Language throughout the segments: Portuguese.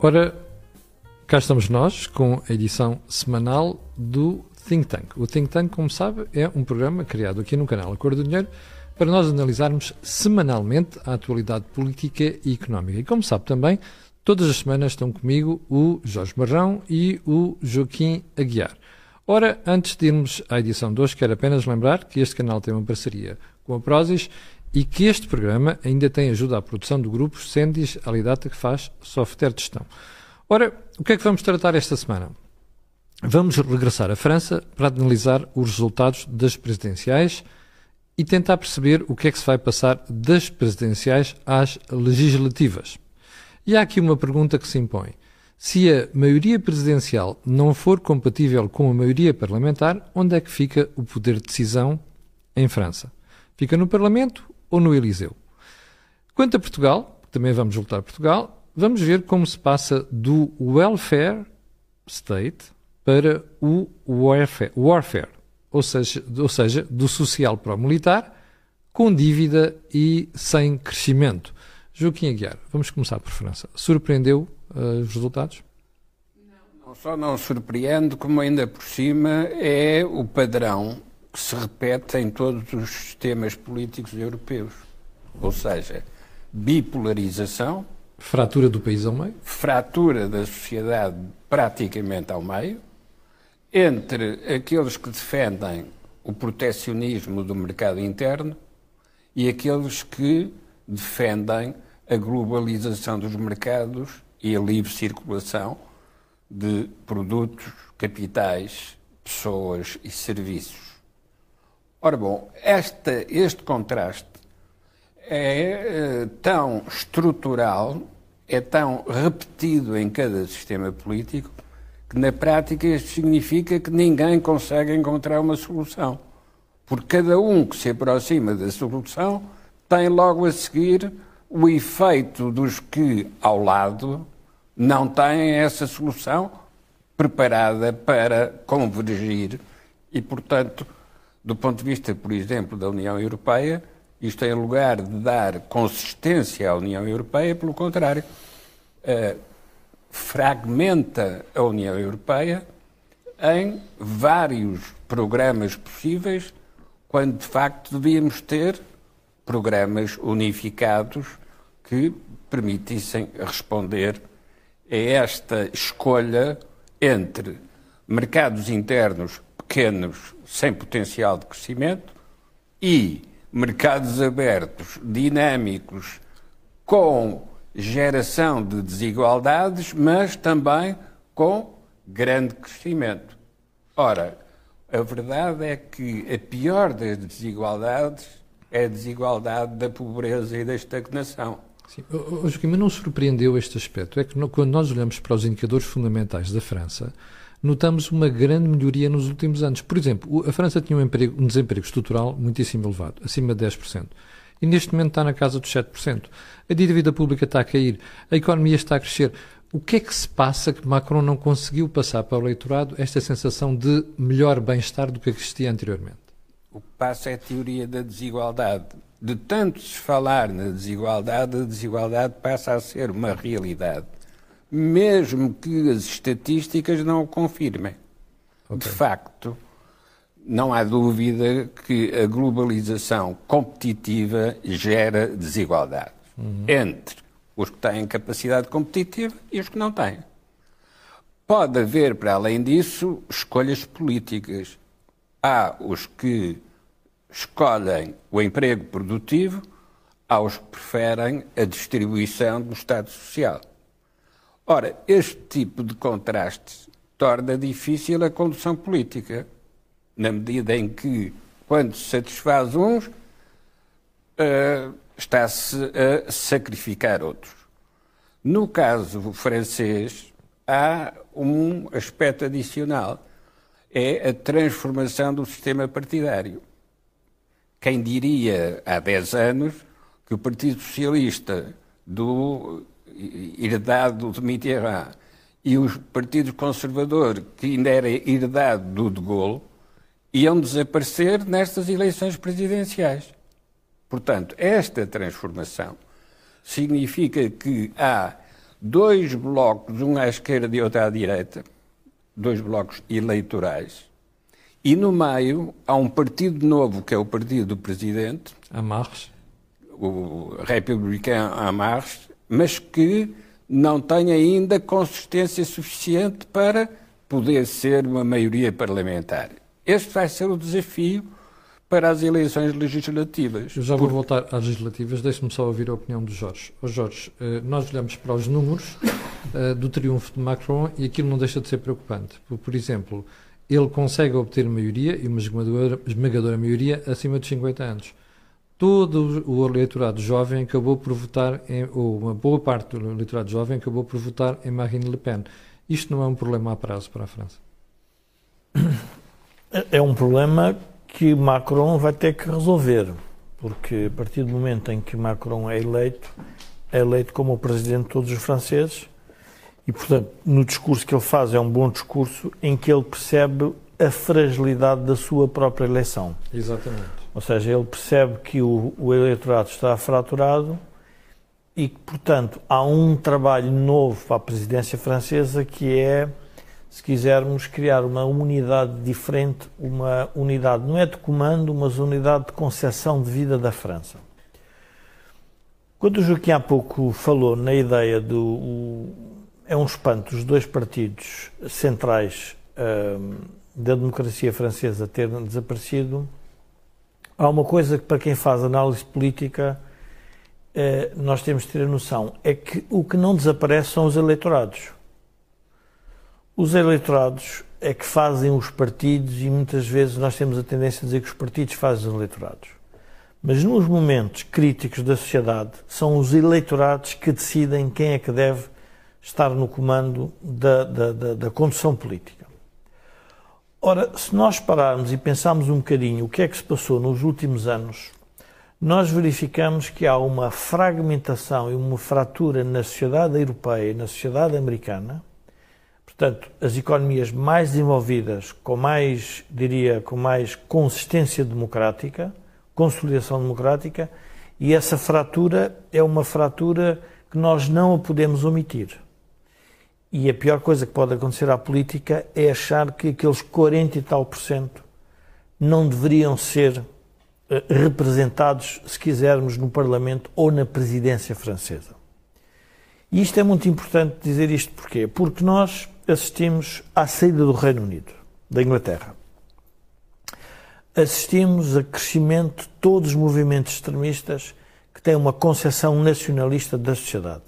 Ora, cá estamos nós com a edição semanal do Think Tank. O Think Tank, como sabe, é um programa criado aqui no canal Acordo do Dinheiro para nós analisarmos semanalmente a atualidade política e económica. E como sabe também, todas as semanas estão comigo o Jorge Marrão e o Joaquim Aguiar. Ora, antes de irmos à edição de hoje, quero apenas lembrar que este canal tem uma parceria com a Prozis e que este programa ainda tem ajuda à produção do grupo Sendis Alidata, que faz software de gestão. Ora, o que é que vamos tratar esta semana? Vamos regressar à França para analisar os resultados das presidenciais e tentar perceber o que é que se vai passar das presidenciais às legislativas. E há aqui uma pergunta que se impõe. Se a maioria presidencial não for compatível com a maioria parlamentar, onde é que fica o poder de decisão em França? Fica no Parlamento ou no Eliseu. Quanto a Portugal, também vamos voltar a Portugal, vamos ver como se passa do welfare state para o warfare, warfare ou, seja, ou seja, do social para o militar, com dívida e sem crescimento. Joaquim Aguiar, vamos começar por França. Surpreendeu uh, os resultados? Não só não surpreende, como ainda por cima é o padrão que se repete em todos os sistemas políticos europeus. Ou seja, bipolarização. Fratura do país ao meio. Fratura da sociedade praticamente ao meio. Entre aqueles que defendem o protecionismo do mercado interno e aqueles que defendem a globalização dos mercados e a livre circulação de produtos, capitais, pessoas e serviços. Ora bom, esta, este contraste é uh, tão estrutural, é tão repetido em cada sistema político, que na prática isto significa que ninguém consegue encontrar uma solução. Porque cada um que se aproxima da solução tem logo a seguir o efeito dos que ao lado não têm essa solução preparada para convergir e, portanto, do ponto de vista, por exemplo, da União Europeia, isto em lugar de dar consistência à União Europeia, pelo contrário, uh, fragmenta a União Europeia em vários programas possíveis, quando de facto devíamos ter programas unificados que permitissem responder a esta escolha entre mercados internos pequenos sem potencial de crescimento e mercados abertos, dinâmicos, com geração de desigualdades, mas também com grande crescimento. Ora, a verdade é que a pior das desigualdades é a desigualdade da pobreza e da estagnação. Sim. Joaquim, mas não surpreendeu este aspecto? É que quando nós olhamos para os indicadores fundamentais da França, notamos uma grande melhoria nos últimos anos. Por exemplo, a França tinha um, emprego, um desemprego estrutural muitíssimo elevado, acima de 10%. E neste momento está na casa dos 7%. A dívida pública está a cair, a economia está a crescer. O que é que se passa que Macron não conseguiu passar para o eleitorado esta sensação de melhor bem-estar do que existia anteriormente? O que passa é a teoria da desigualdade. De tanto se falar na desigualdade, a desigualdade passa a ser uma realidade mesmo que as estatísticas não o confirmem. Okay. De facto, não há dúvida que a globalização competitiva gera desigualdade uhum. entre os que têm capacidade competitiva e os que não têm. Pode haver, para além disso, escolhas políticas. Há os que escolhem o emprego produtivo, há os que preferem a distribuição do Estado Social. Ora, este tipo de contrastes torna difícil a condução política, na medida em que, quando se satisfaz uns, uh, está-se a sacrificar outros. No caso francês, há um aspecto adicional: é a transformação do sistema partidário. Quem diria há 10 anos que o Partido Socialista do herdado de Mitterrand, e o Partido Conservador, que ainda era herdado do de Gaulle, iam desaparecer nestas eleições presidenciais. Portanto, esta transformação significa que há dois blocos, um à esquerda e outro à direita, dois blocos eleitorais, e no meio há um partido novo, que é o partido do presidente, Amarres. o republicano Amarres, mas que não tem ainda consistência suficiente para poder ser uma maioria parlamentar. Este vai ser o desafio para as eleições legislativas. Eu já vou voltar às legislativas, deixe-me só ouvir a opinião do Jorge. Oh Jorge, eh, nós olhamos para os números uh, do triunfo de Macron e aquilo não deixa de ser preocupante. Por, exemplo, ele consegue obter maioria, e uma esmagadora, esmagadora maioria, acima de 50 anos. Todo o eleitorado jovem acabou por votar, em, ou uma boa parte do eleitorado jovem acabou por votar em Marine Le Pen. Isto não é um problema a prazo para a França? É um problema que Macron vai ter que resolver, porque a partir do momento em que Macron é eleito, é eleito como o presidente de todos os franceses e, portanto, no discurso que ele faz é um bom discurso em que ele percebe a fragilidade da sua própria eleição. Exatamente. Ou seja, ele percebe que o, o eleitorado está fraturado e que, portanto, há um trabalho novo para a presidência francesa que é se quisermos, criar uma unidade diferente, uma unidade, não é de comando, mas unidade de concepção de vida da França. Quando o Joaquim há pouco falou na ideia do. O, é um espanto os dois partidos centrais hum, da democracia francesa terem desaparecido, há uma coisa que, para quem faz análise política, eh, nós temos de ter a noção: é que o que não desaparece são os eleitorados. Os eleitorados é que fazem os partidos e muitas vezes nós temos a tendência a dizer que os partidos fazem os eleitorados. Mas nos momentos críticos da sociedade, são os eleitorados que decidem quem é que deve estar no comando da, da, da, da condução política. Ora, se nós pararmos e pensarmos um bocadinho o que é que se passou nos últimos anos, nós verificamos que há uma fragmentação e uma fratura na sociedade europeia e na sociedade americana Portanto, as economias mais desenvolvidas, com mais, diria, com mais consistência democrática, consolidação democrática, e essa fratura é uma fratura que nós não a podemos omitir. E a pior coisa que pode acontecer à política é achar que aqueles 40 e tal por cento não deveriam ser eh, representados, se quisermos, no Parlamento ou na presidência francesa. E isto é muito importante dizer isto porquê? Porque nós assistimos à saída do Reino Unido, da Inglaterra. Assistimos a crescimento de todos os movimentos extremistas que têm uma concepção nacionalista da sociedade.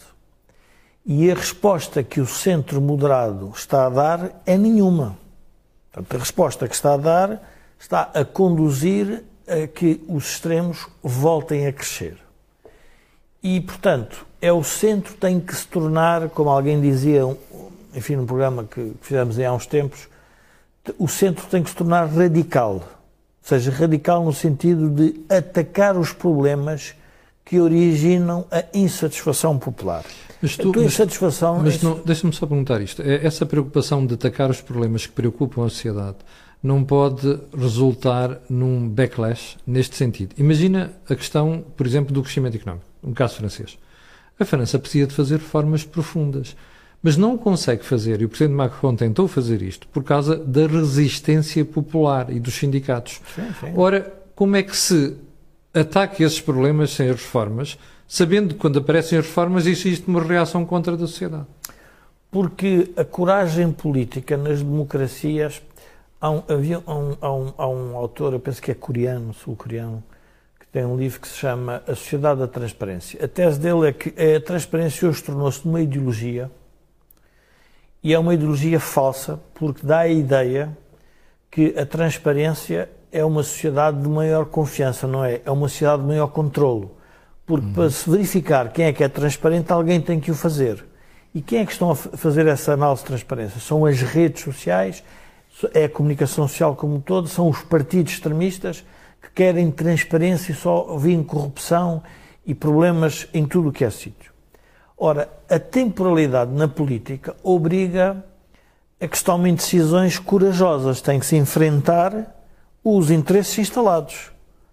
E a resposta que o centro moderado está a dar é nenhuma. Portanto, a resposta que está a dar está a conduzir a que os extremos voltem a crescer. E, portanto, é o centro tem que se tornar, como alguém dizia, enfim, num programa que fizemos há uns tempos, o centro tem que se tornar radical. Ou seja, radical no sentido de atacar os problemas que originam a insatisfação popular. Mas tu, a insatisfação. Mas, mas é... deixa-me só perguntar isto. É, essa preocupação de atacar os problemas que preocupam a sociedade não pode resultar num backlash neste sentido. Imagina a questão, por exemplo, do crescimento económico, um caso francês. A França precisa de fazer reformas profundas mas não consegue fazer, e o Presidente Macron tentou fazer isto, por causa da resistência popular e dos sindicatos. Sim, sim. Ora, como é que se ataca esses problemas sem as reformas, sabendo que quando aparecem as reformas existe uma reação contra a sociedade? Porque a coragem política nas democracias. Há um, havia, um, há, um, há um autor, eu penso que é coreano, sul-coreano, que tem um livro que se chama A Sociedade da Transparência. A tese dele é que a transparência hoje tornou-se uma ideologia e é uma ideologia falsa, porque dá a ideia que a transparência é uma sociedade de maior confiança, não é? É uma sociedade de maior controlo. Porque uhum. para se verificar quem é que é transparente, alguém tem que o fazer. E quem é que estão a fazer essa análise de transparência? São as redes sociais, é a comunicação social como um todo, são os partidos extremistas que querem transparência e só veem corrupção e problemas em tudo o que é sítio. Ora, a temporalidade na política obriga a que se tomem decisões corajosas. Tem que se enfrentar os interesses instalados.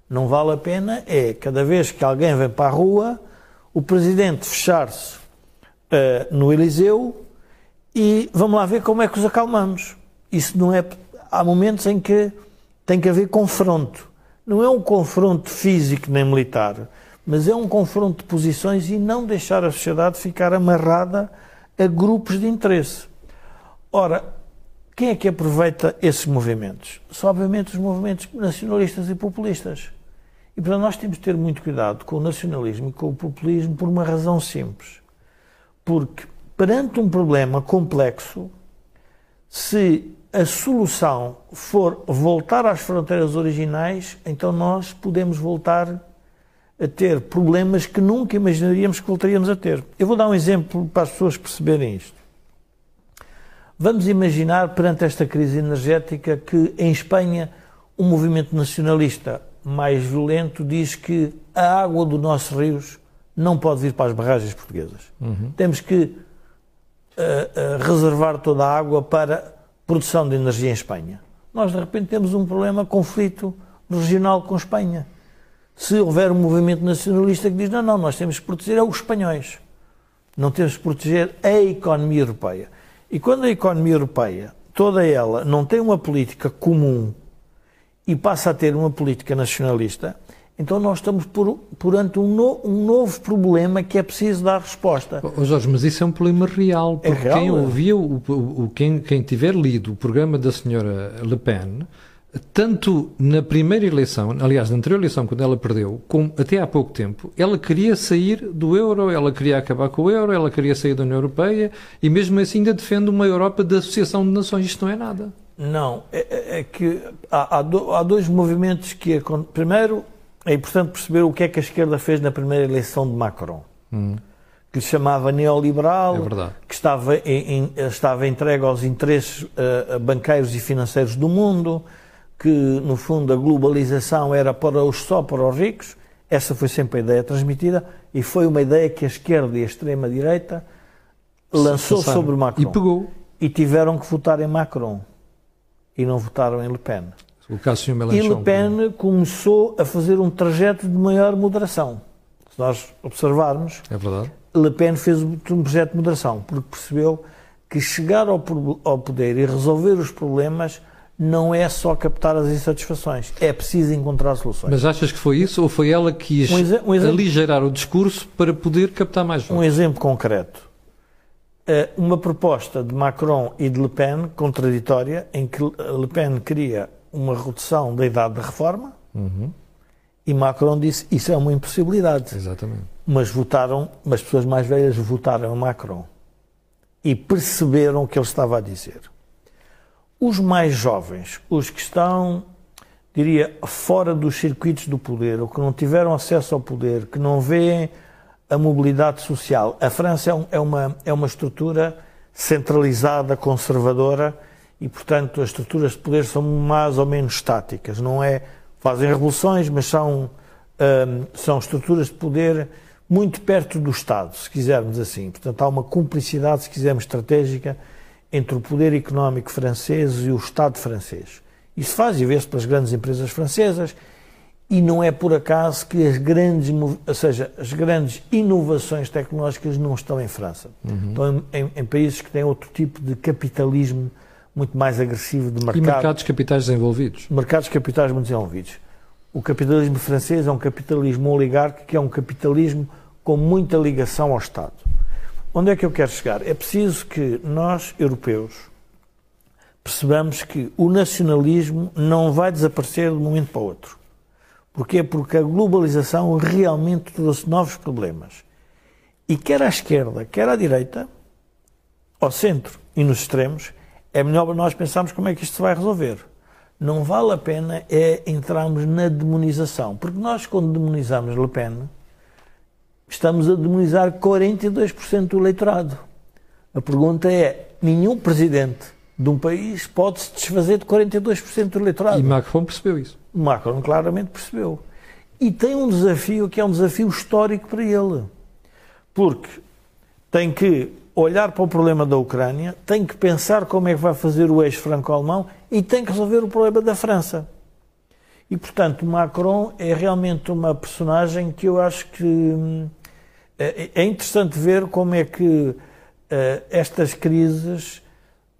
Não vale a pena é, cada vez que alguém vem para a rua, o presidente fechar-se no Eliseu e vamos lá ver como é que os acalmamos. Isso não é. Há momentos em que tem que haver confronto. Não é um confronto físico nem militar, mas é um confronto de posições e não deixar a sociedade ficar amarrada a grupos de interesse. Ora, quem é que aproveita esses movimentos? São, obviamente, os movimentos nacionalistas e populistas. E, portanto, nós temos de ter muito cuidado com o nacionalismo e com o populismo por uma razão simples. Porque, perante um problema complexo, se a solução for voltar às fronteiras originais, então nós podemos voltar a ter problemas que nunca imaginaríamos que voltaríamos a ter. Eu vou dar um exemplo para as pessoas perceberem isto. Vamos imaginar, perante esta crise energética, que em Espanha um movimento nacionalista mais violento diz que a água dos nossos rios não pode vir para as barragens portuguesas. Uhum. Temos que uh, uh, reservar toda a água para produção de energia em Espanha. Nós, de repente, temos um problema, conflito regional com Espanha. Se houver um movimento nacionalista que diz não, não, nós temos que proteger os espanhóis. Não temos que proteger a economia europeia. E quando a economia europeia, toda ela, não tem uma política comum e passa a ter uma política nacionalista, então nós estamos por, perante um, no, um, novo problema que é preciso dar resposta. Oh, Jorge, mas isso é um problema real, é porque é real, quem ouvia, o, o, quem, quem tiver lido o programa da senhora Le Pen, tanto na primeira eleição, aliás, na anterior eleição, quando ela perdeu, como até há pouco tempo, ela queria sair do euro, ela queria acabar com o euro, ela queria sair da União Europeia e mesmo assim ainda defende uma Europa da Associação de Nações. Isto não é nada. Não, é, é, é que há, há, do, há, dois movimentos que. Primeiro, é importante perceber o que é que a esquerda fez na primeira eleição de Macron. Hum. Que se chamava neoliberal, é que estava, em, estava entregue aos interesses uh, banqueiros e financeiros do mundo, que, no fundo, a globalização era para os, só para os ricos. Essa foi sempre a ideia transmitida e foi uma ideia que a esquerda e a extrema-direita lançou sobre Macron. E pegou. E tiveram que votar em Macron e não votaram em Le Pen. O caso e Le Pen começou a fazer um trajeto de maior moderação. Se nós observarmos, é verdade. Le Pen fez um projeto de moderação, porque percebeu que chegar ao, ao poder e resolver os problemas não é só captar as insatisfações, é preciso encontrar soluções. Mas achas que foi isso ou foi ela que quis um um o discurso para poder captar mais votos? Um exemplo concreto. Eh, uma proposta de Macron e de Le Pen contraditória, em que Le Pen queria uma redução da idade da reforma uhum. e Macron disse isso é uma impossibilidade. Exatamente. Mas votaram, mas pessoas mais velhas votaram a Macron e perceberam o que ele estava a dizer. Os mais jovens, os que estão, diria, fora dos circuitos do poder, ou que não tiveram acesso ao poder, que não veem a mobilidade social. A França é, é uma, é uma estrutura centralizada, conservadora, e, portanto, as estruturas de poder são mais ou menos estáticas. Não é. fazem revoluções, mas são, hum, são estruturas de poder muito perto do Estado, se quisermos assim. Portanto, há uma cumplicidade, se quisermos, estratégica entre o poder económico francês e o Estado francês. Isso faz e vê-se pelas grandes empresas francesas e não é por acaso que as grandes, ou seja, as grandes inovações tecnológicas não estão em França. Uhum. Estão em, em, em, países que têm outro tipo de capitalismo muito mais agressivo de mercado. E mercados capitais desenvolvidos. Mercados capitais muito desenvolvidos. O capitalismo francês é um capitalismo oligárquico, que é um capitalismo com muita ligação ao Estado. Onde é que eu quero chegar? É preciso que nós, europeus, percebamos que o nacionalismo não vai desaparecer de um momento para o outro. Porquê? Porque a globalização realmente trouxe novos problemas. E quer à esquerda, quer à direita, ao centro e nos extremos, é melhor nós pensarmos como é que isto se vai resolver. Não vale a pena é entrarmos na demonização. Porque nós, quando demonizamos Le Pen, estamos a demonizar 42% do eleitorado. A pergunta é: nenhum presidente de um país pode se desfazer de 42% do eleitorado. E Macron percebeu isso. Macron claramente percebeu. E tem um desafio que é um desafio histórico para ele. Porque tem que olhar para o problema da Ucrânia, tem que pensar como é que vai fazer o eixo franco-alemão e tem que resolver o problema da França. E, portanto, Macron é realmente uma personagem que eu acho que hum, é, é interessante ver como é que uh, estas crises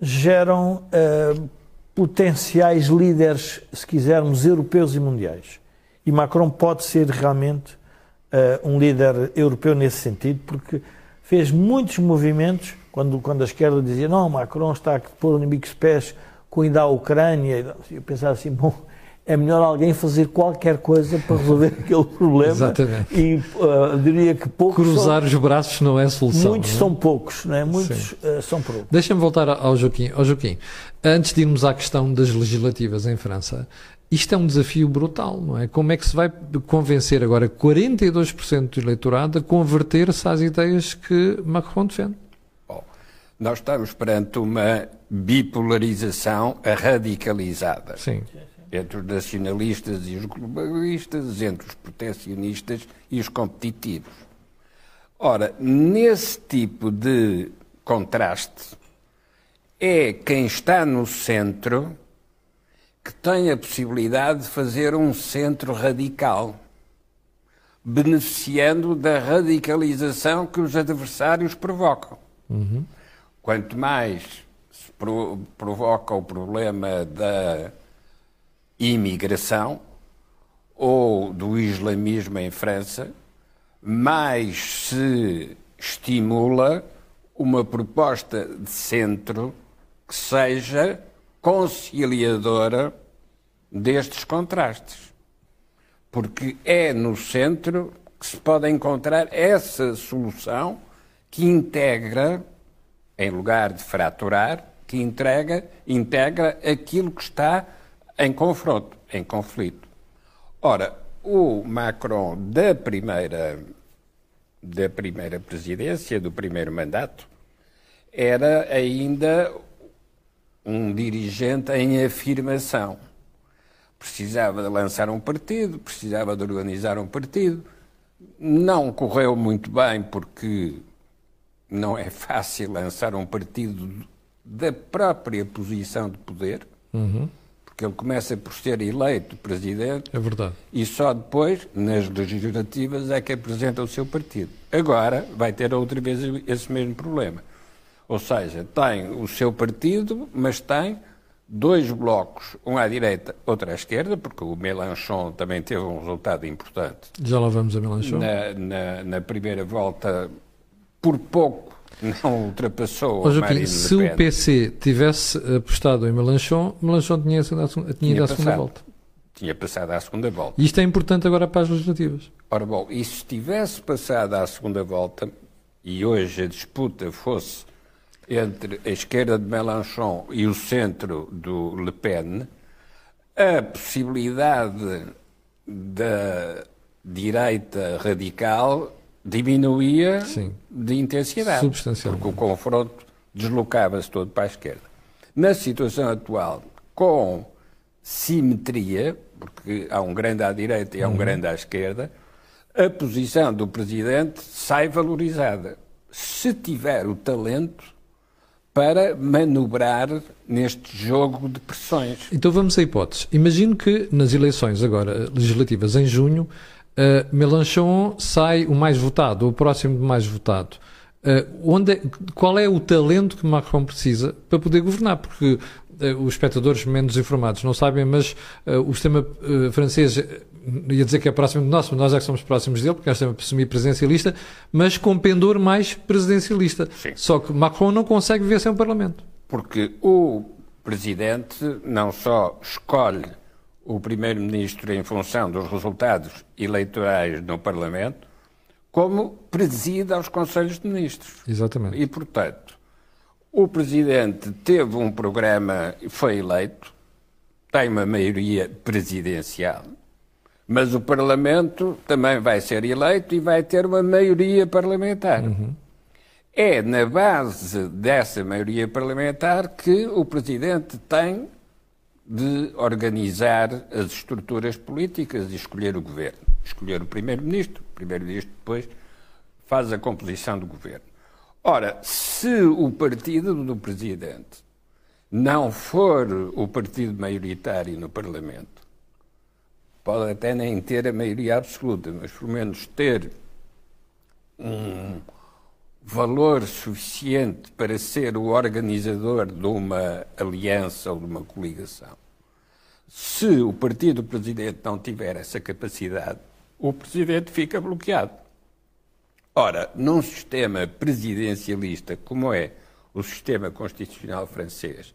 geram uh, potenciais líderes, se quisermos, europeus e mundiais. E Macron pode ser realmente uh, um líder europeu nesse sentido, porque fez muitos movimentos, quando, quando a esquerda dizia não, Macron está a pôr o inimigo de pés com a Ucrânia, eu pensava assim, bom, é melhor alguém fazer qualquer coisa para resolver aquele problema. Exatamente. E uh, diria que poucos. Cruzar são, os braços não é solução. Muitos não é? são poucos, não é? Muitos uh, são poucos. Deixa-me voltar ao Joaquim. ao Joaquim. Antes de irmos à questão das legislativas em França, isto é um desafio brutal, não é? Como é que se vai convencer agora 42% do eleitorado a converter-se às ideias que Macron defende? Bom, nós estamos perante uma bipolarização radicalizada. Sim entre os nacionalistas e os globalistas, entre os protecionistas e os competitivos. Ora, nesse tipo de contraste, é quem está no centro que tem a possibilidade de fazer um centro radical, beneficiando da radicalização que os adversários provocam. Uhum. Quanto mais se provoca o problema da imigração ou do islamismo em França, mais se estimula uma proposta de centro que seja conciliadora destes contrastes. Porque é no centro que se pode encontrar essa solução que integra, em lugar de fraturar, que entrega, integra aquilo que está em confronto, em conflito. Ora, o Macron da primeira da primeira presidência, do primeiro mandato, era ainda um dirigente em afirmação. Precisava de lançar um partido, precisava de organizar um partido. Não correu muito bem porque não é fácil lançar um partido da própria posição de poder. Uhum porque ele começa por ser eleito presidente. É verdade. E só depois, nas legislativas, é que apresenta o seu partido. Agora vai ter outra vez esse mesmo problema. Ou seja, tem o seu partido, mas tem dois blocos, um à direita, outro à esquerda, porque o Mélenchon também teve um resultado importante. Já lá vamos a Mélenchon. Na, na, na primeira volta, por pouco não ultrapassou oh, Joaquim, Se o PC tivesse apostado em Melanchon, Melanchon tinha, tinha, tinha ido à segunda volta. Tinha passado à segunda volta. E isto é importante agora para as legislativas. Ora bom, e se tivesse passado à segunda volta, e hoje a disputa fosse entre a esquerda de Melanchon e o centro do Le Pen, a possibilidade da direita radical diminuía Sim. de intensidade. Substancialmente. Porque o confronto deslocava-se todo para a esquerda. Na situação atual, com simetria, porque há um grande à direita e há um uhum. grande à esquerda, a posição do Presidente sai valorizada. Se tiver o talento para manobrar neste jogo de pressões. Então vamos a hipóteses. Imagino que nas eleições agora legislativas em junho Uh, Mélenchon sai o mais votado, o próximo de mais votado. Uh, onde é, qual é o talento que Macron precisa para poder governar? Porque uh, os espectadores menos informados não sabem, mas o sistema francês ia dizer que é próximo de nós, mas nós é que somos próximos dele, porque nós temos assumir presidencialista, mas com pendor mais presidencialista. Sim. Só que Macron não consegue viver sem o Parlamento. Porque o presidente não só escolhe o Primeiro-Ministro em função dos resultados eleitorais no Parlamento, como preside aos Conselhos de Ministros. Exatamente. E, portanto, o Presidente teve um programa, foi eleito, tem uma maioria presidencial, mas o Parlamento também vai ser eleito e vai ter uma maioria parlamentar. Uhum. É na base dessa maioria parlamentar que o Presidente tem de organizar as estruturas políticas e escolher o governo. Escolher o primeiro-ministro, o primeiro-ministro depois faz a composição do governo. Ora, se o partido do presidente não for o partido maioritário no Parlamento, pode até nem ter a maioria absoluta, mas pelo menos ter um valor suficiente para ser o organizador de uma aliança ou de uma coligação. Se o partido do presidente não tiver essa capacidade, o presidente fica bloqueado. Ora, num sistema presidencialista como é o sistema constitucional francês,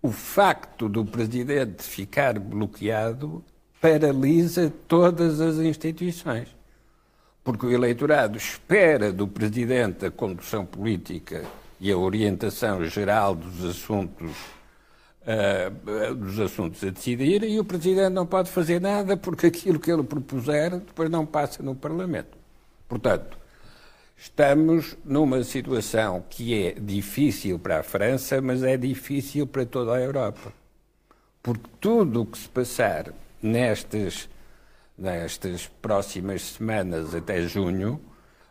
o facto do presidente ficar bloqueado paralisa todas as instituições porque o eleitorado espera do Presidente a condução política e a orientação geral dos assuntos, uh, dos assuntos a decidir e o Presidente não pode fazer nada porque aquilo que ele propuser depois não passa no Parlamento. Portanto, estamos numa situação que é difícil para a França, mas é difícil para toda a Europa. Porque tudo o que se passar nestas nestas próximas semanas até junho,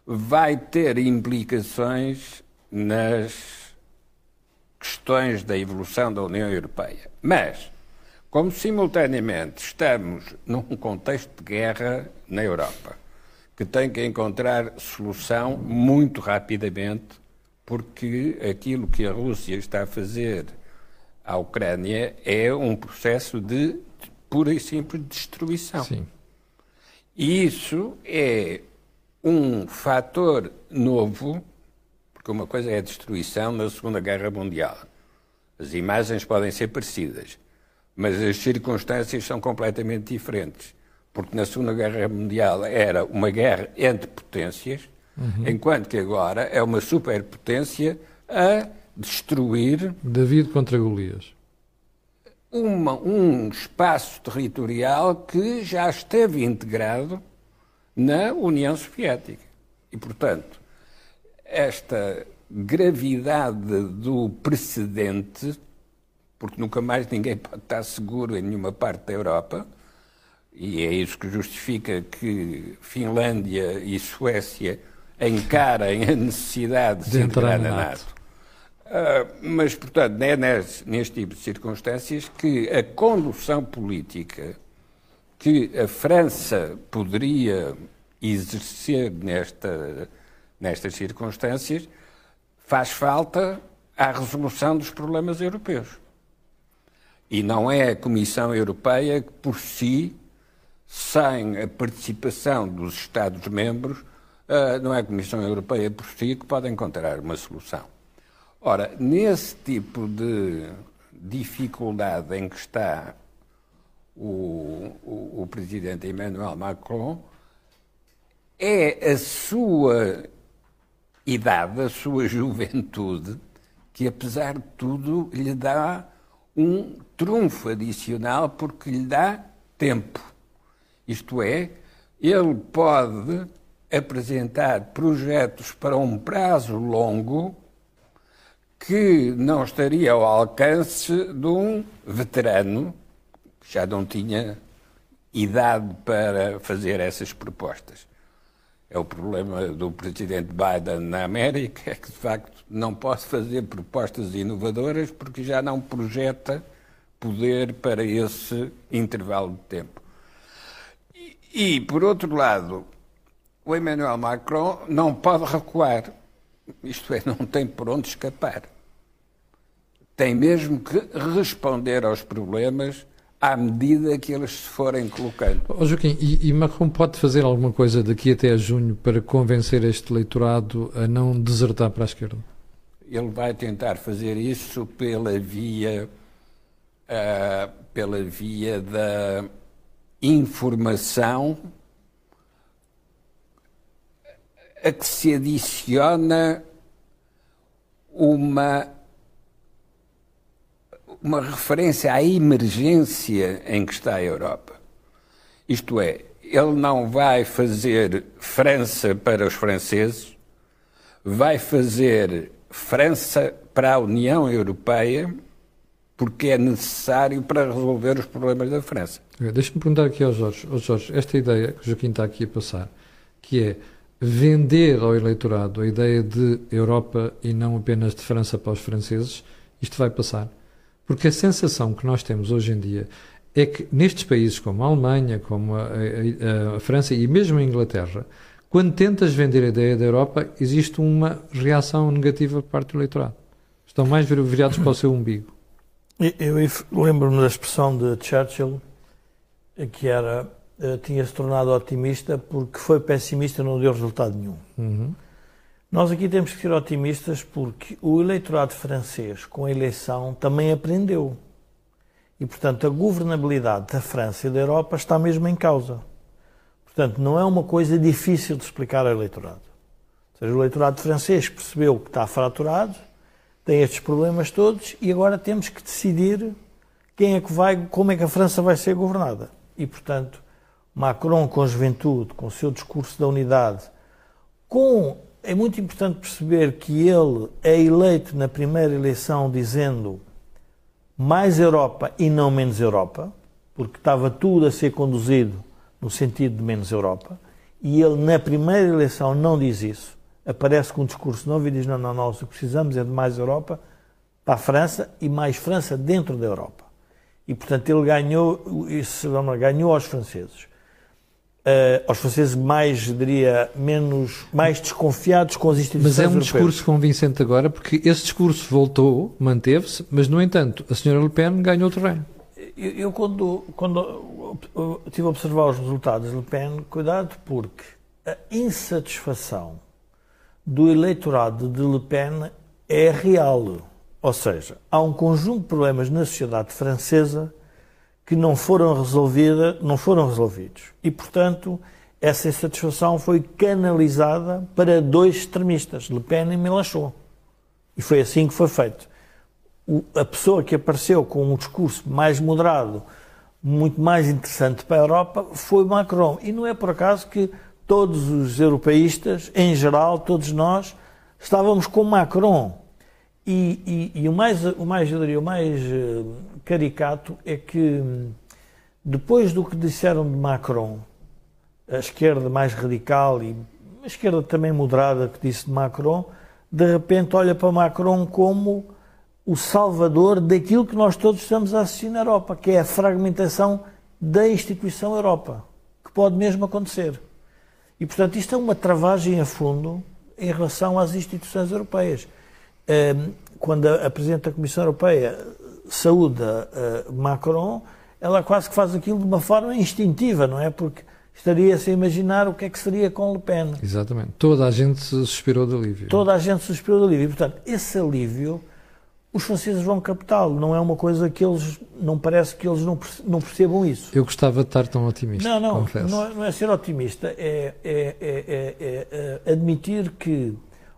vai ter implicações nas questões da evolução da União Europeia. Mas, como simultaneamente estamos num contexto de guerra na Europa, que tem que encontrar solução muito rapidamente, porque aquilo que a Rússia está a fazer à Ucrânia é um processo de pura e simples destruição. Sim. E isso é um fator novo, porque uma coisa é a destruição na Segunda Guerra Mundial. As imagens podem ser parecidas, mas as circunstâncias são completamente diferentes. Porque na Segunda Guerra Mundial era uma guerra entre potências, uhum. enquanto que agora é uma superpotência a destruir. David contra Golias uma, um espaço territorial que já esteve integrado na União Soviética. E, portanto, esta gravidade do precedente, porque nunca mais ninguém pode estar seguro em nenhuma parte da Europa, e é isso que justifica que Finlândia e Suécia encarem a necessidade de, de entrar na NATO. NATO. Uh, mas, portanto, é neste, neste tipo de circunstâncias que a condução política que a França poderia exercer nesta, nestas circunstâncias faz falta à resolução dos problemas europeus. E não é a Comissão Europeia que, por si, sem a participação dos Estados-membros, uh, não é a Comissão Europeia por si que pode encontrar uma solução. Ora, nesse tipo de dificuldade em que está o, o, o presidente Emmanuel Macron, é a sua idade, a sua juventude, que apesar de tudo lhe dá um trunfo adicional porque lhe dá tempo. Isto é, ele pode apresentar projetos para um prazo longo que não estaria ao alcance de um veterano que já não tinha idade para fazer essas propostas. É o problema do presidente Biden na América, é que de facto não pode fazer propostas inovadoras porque já não projeta poder para esse intervalo de tempo. E, e por outro lado, o Emmanuel Macron não pode recuar isto é, não tem por onde escapar. Tem mesmo que responder aos problemas à medida que eles se forem colocando. Oh, Joaquim, e, e, Macron pode fazer alguma coisa daqui até a junho para convencer este eleitorado a não desertar para a esquerda? Ele vai tentar fazer isso pela via, uh, pela via da informação a que se adiciona uma, uma referência à emergência em que está a Europa. Isto é, ele não vai fazer França para os franceses, vai fazer França para a União Europeia, porque é necessário para resolver os problemas da França. Deixa-me perguntar aqui ao Jorge, ao Jorge, esta ideia que o Joaquim está aqui a passar, que é vender ao eleitorado a ideia de Europa e não apenas de França para os franceses, isto vai passar. Porque a sensação que nós temos hoje em dia é que nestes países como a Alemanha, como a, a, a França e mesmo a Inglaterra, quando tentas vender a ideia da Europa, existe uma reação negativa por parte do eleitorado. Estão mais virados para o seu umbigo. Eu, eu lembro-me da expressão de Churchill, que era eh, tinha-se tornado otimista porque foi pessimista e não deu resultado nenhum. Uhum. Nós aqui temos que ser otimistas porque o eleitorado francês, com a eleição, também aprendeu. E, portanto, a governabilidade da França e da Europa está mesmo em causa. Portanto, não é uma coisa difícil de explicar ao eleitorado. Ou seja, o eleitorado francês percebeu que está fraturado, tem estes problemas todos e agora temos que decidir quem é que vai, como é que a França vai ser governada. E, portanto, Macron com a juventude, com o seu discurso da unidade, com é muito importante perceber que ele é eleito na primeira eleição dizendo mais Europa e não menos Europa, porque estava tudo a ser conduzido no sentido de menos Europa, e ele na primeira eleição não diz isso. Aparece com um discurso novo e diz: não, não, nós o que precisamos é de mais Europa para a França e mais França dentro da Europa. E portanto ele ganhou, isso, ganhou aos franceses uh, aos franceses mais, diria, menos, mais desconfiados com as instituições Mas é um europeias. discurso convincente agora, porque esse discurso voltou, manteve-se, mas, no entanto, a senhora Le Pen ganhou terreno. Eu, eu quando, quando eu estive a observar os resultados de Le Pen, cuidado, porque a insatisfação do eleitorado de Le Pen é real. Ou seja, há um conjunto de problemas na sociedade francesa que não foram resolvida, não foram resolvidos. E, portanto, essa insatisfação foi canalizada para dois extremistas, Le Pen e Mélenchon. E foi assim que foi feito. O, a pessoa que apareceu com um discurso mais moderado, muito mais interessante para a Europa, foi Macron. E não é por acaso que todos os europeístas, em geral, todos nós, estávamos com Macron. E, e, e o mais, o mais, eu diria, o mais eh, caricato é que depois do que disseram de Macron, a esquerda mais radical e a esquerda também moderada que disse de Macron, de repente olha para Macron como o salvador daquilo que nós todos estamos a assistir na Europa, que é a fragmentação da instituição Europa, que pode mesmo acontecer. E, portanto, isto é uma travagem a fundo em relação às instituições europeias. Ehm, quando a Presidente da Comissão Europeia saúda Macron, ela quase que faz aquilo de uma forma instintiva, não é? Porque estaria-se a imaginar o que é que seria com Le Pen. Exatamente. Toda a gente suspirou de alívio. Toda a gente suspirou de alívio. Portanto, esse alívio os franceses vão captá-lo. Não é uma coisa que eles, não parece que eles não, não percebam isso. Eu gostava de estar tão otimista. Não, não, não é, não é ser otimista, é, é, é, é, admitir que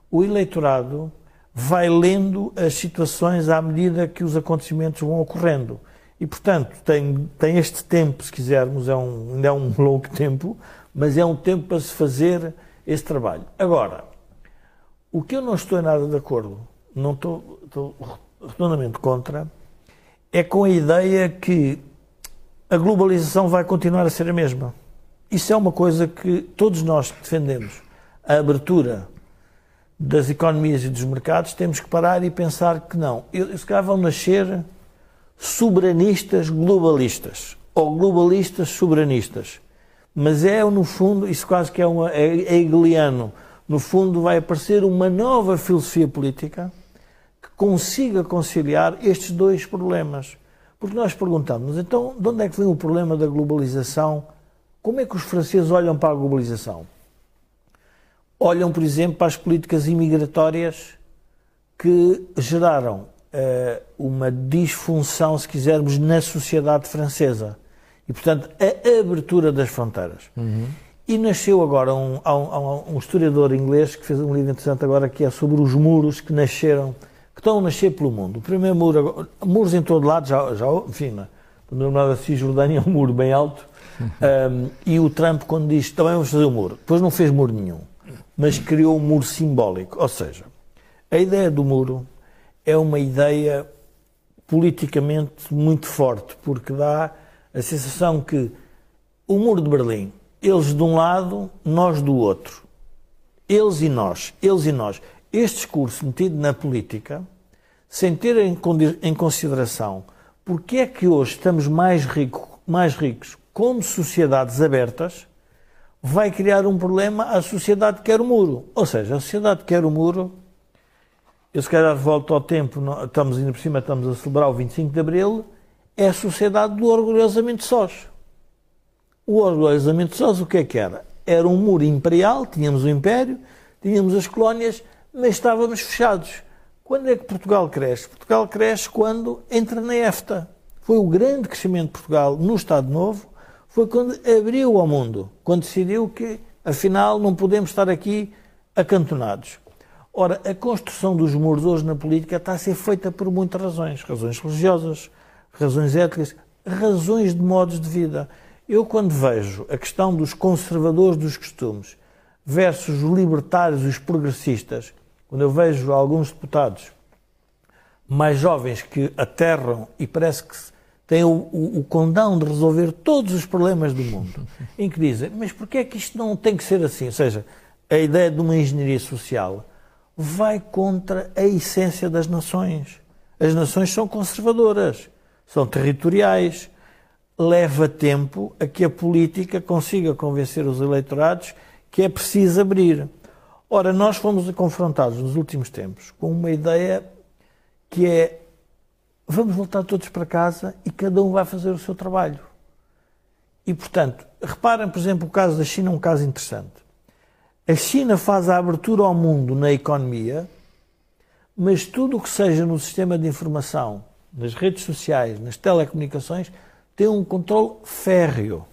o eleitorado vai lendo as situações à medida que os acontecimentos vão ocorrendo. E, portanto, tem, tem este tempo, se quisermos, é um, ainda é um longo tempo, mas é um tempo para se fazer esse trabalho. Agora, o que eu não estou nada de acordo, não estou, estou redondamente contra, é com a ideia que a globalização vai continuar a ser a mesma. Isso é uma coisa que todos nós defendemos a abertura das economias e dos mercados, temos que parar e pensar que não. Se calhar vão nascer soberanistas globalistas ou globalistas soberanistas. Mas é, no fundo, isso quase que é, uma, é, é hegeliano. No fundo, vai aparecer uma nova filosofia política que consiga conciliar estes dois problemas. Porque nós perguntamos, então, de onde é que vem o problema da globalização? Como é que os franceses olham para a globalização? Olham, por exemplo, para as políticas imigratórias que geraram uh, uma disfunção, se quisermos, na sociedade francesa. E, portanto, a abertura das fronteiras. Uhum. E nasceu agora um, um, um, historiador inglês que fez um livro interessante agora que é sobre os muros que nasceram, que estão a nascer pelo mundo. O primeiro muro, muros em todo lado, já, já enfim, na denominada Cisjordânia é um muro bem alto, um, e o Trump quando diz também vamos fazer o um muro, depois não fez muro nenhum mas criou um muro simbólico. Ou seja, a ideia do muro é uma ideia politicamente muito forte, porque dá a sensação que o muro de Berlim, eles de um lado, nós do outro. Eles e nós, eles e nós. Este discurso metido na política, sem ter em consideração porque é que hoje estamos mais, rico, mais ricos como sociedades abertas, vai criar um problema à sociedade que quer o muro. Ou seja, a sociedade que quer o muro, eu se calhar volto ao tempo, estamos ainda por cima, estamos a celebrar o 25 de Abril, é a sociedade do orgulhosamente sós. O orgulhosamente sós o que é que era? Era um muro imperial, tínhamos o império, tínhamos as colónias, mas estávamos fechados. Quando é que Portugal cresce? Portugal cresce quando entra na EFTA. Foi o grande crescimento de Portugal no Estado Novo, foi quando abriu ao mundo, quando decidiu que, afinal, não podemos estar aqui acantonados. Ora, a construção dos muros hoje na política está a ser feita por muitas razões. Razões religiosas, razões éticas, razões de modos de vida. Eu, quando vejo a questão dos conservadores dos costumes versus os libertários os progressistas, quando eu vejo alguns deputados mais jovens que aterram e parece que têm o, o, o, condão de resolver todos os problemas do mundo, em que dizem, mas porquê é que isto não tem que ser assim? Ou seja, a ideia de uma engenharia social vai contra a essência das nações. As nações são conservadoras, são territoriais. Leva tempo a que a política consiga convencer os eleitorados que é preciso abrir. Ora, nós fomos confrontados nos últimos tempos com uma ideia que é vamos voltar todos para casa e cada um vai fazer o seu trabalho. E, portanto, reparem, por exemplo, o caso da China é um caso interessante. A China faz a abertura ao mundo na economia, mas tudo o que seja no sistema de informação, nas redes sociais, nas telecomunicações, tem um controle férreo.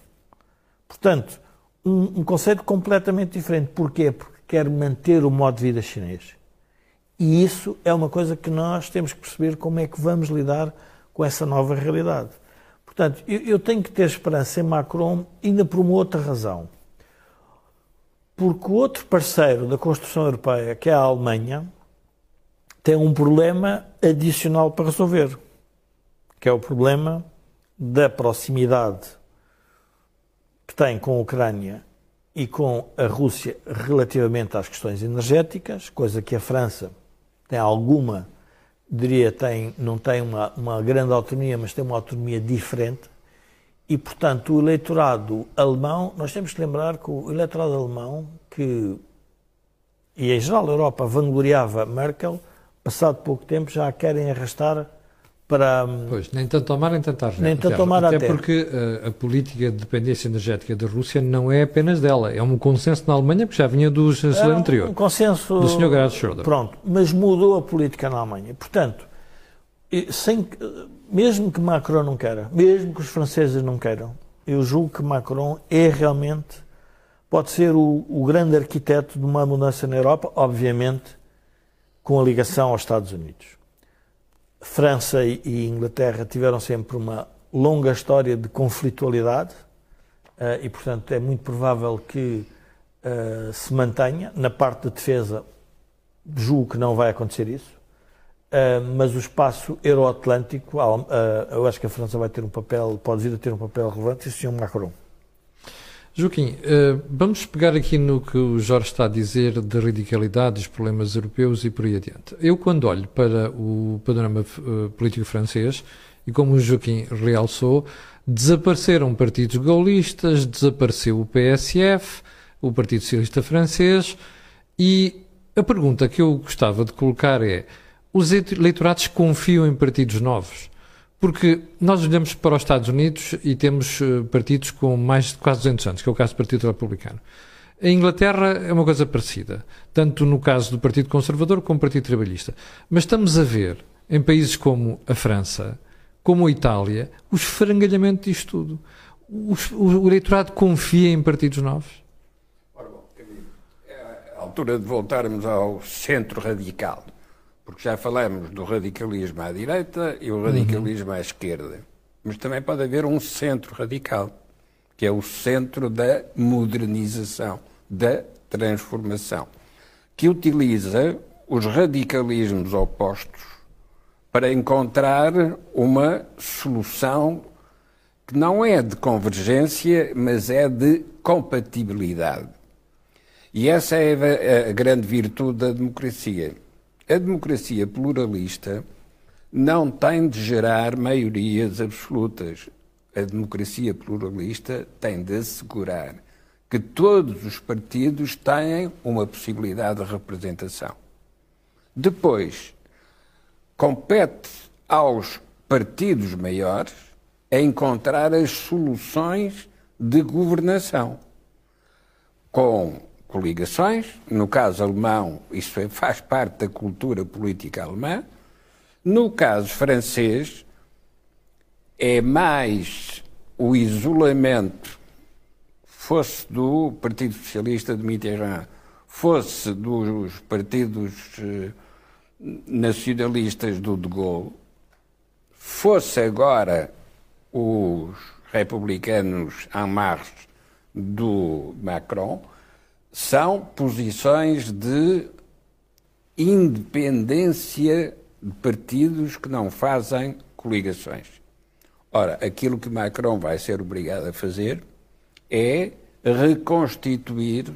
Portanto, um, um conceito completamente diferente. Porquê? Porque quer manter o modo de vida chinês. E isso é uma coisa que nós temos que perceber como é que vamos lidar com essa nova realidade. Portanto, eu, eu tenho que ter esperança em Macron ainda por uma outra razão. Porque o outro parceiro da construção europeia, que é a Alemanha, tem um problema adicional para resolver, que é o problema da proximidade que tem com a Ucrânia e com a Rússia relativamente às questões energéticas, coisa que a França tem alguma, diria, tem, não tem uma, uma grande autonomia, mas tem uma autonomia diferente. E, portanto, o eleitorado alemão, nós temos que lembrar que o eleitorado alemão, que, e em geral a Europa vangloriava Merkel, passado pouco tempo já a querem arrastar para. Pois, nem tanto tomar nem tanto Nem tanto Até porque uh, a política de dependência energética da Rússia não é apenas dela, é um consenso na Alemanha que já vinha do chanceler anterior. Um consenso. Do Sr. Gerhard Schröder. Pronto, mas mudou a política na Alemanha. Portanto, sem, mesmo que Macron não queira, mesmo que os franceses não queiram, eu julgo que Macron é realmente. Pode ser o, o grande arquiteto de uma mudança na Europa, obviamente, com a ligação aos Estados Unidos. França e Inglaterra tiveram sempre uma longa história de conflitualidade uh, e, portanto, é muito provável que uh, se mantenha. Na parte de defesa, julgo que não vai acontecer isso, uh, mas o espaço euroatlântico, eu acho que a França vai ter um papel, pode vir a ter um papel relevante, e o Sr. Macron. Joaquim, eh, vamos pegar aqui no que o Jorge está a dizer de radicalidade, dos problemas europeus e por aí adiante. Eu, quando olho para o panorama eh, político francês, e como o Joaquim realçou, desapareceram partidos gaullistas, desapareceu o PSF, o Partido Socialista Francês, e a pergunta que eu gostava de colocar é: os eleitorados confiam em partidos novos? Porque nós olhamos para os Estados Unidos e temos eh, partidos com mais de quase 200 anos, que é o caso do Partido Republicano. A Inglaterra é uma coisa parecida, tanto no caso do Partido Conservador como do Partido Trabalhista. Mas estamos a ver, em países como a França, como a Itália, o esfrangalhamento disto tudo. O, o, o eleitorado confia em partidos novos? Ora bom, é a altura de voltarmos ao centro radical porque já falamos do radicalismo à direita e o radicalismo uhum. à esquerda. Mas também pode haver um centro radical, que é o centro da modernização, da transformação, que utiliza os radicalismos opostos para encontrar uma solução que não é de convergência, mas é de compatibilidade. E essa é a, grande virtude da democracia a democracia pluralista não tem de gerar maiorias absolutas. A democracia pluralista tem de assegurar que todos os partidos têm uma possibilidade de representação. Depois, compete aos partidos maiores encontrar as soluções de governação com coligações. No caso alemão, isso é, faz parte da cultura política alemã. No caso francês, é mais o isolamento, fosse do Partido Socialista de Mitterrand, fosse dos partidos eh, nacionalistas do De Gaulle, fosse agora os republicanos en marche do Macron, são posições de independência de partidos que não fazem coligações. Ora, aquilo que Macron vai ser obrigado a fazer é reconstituir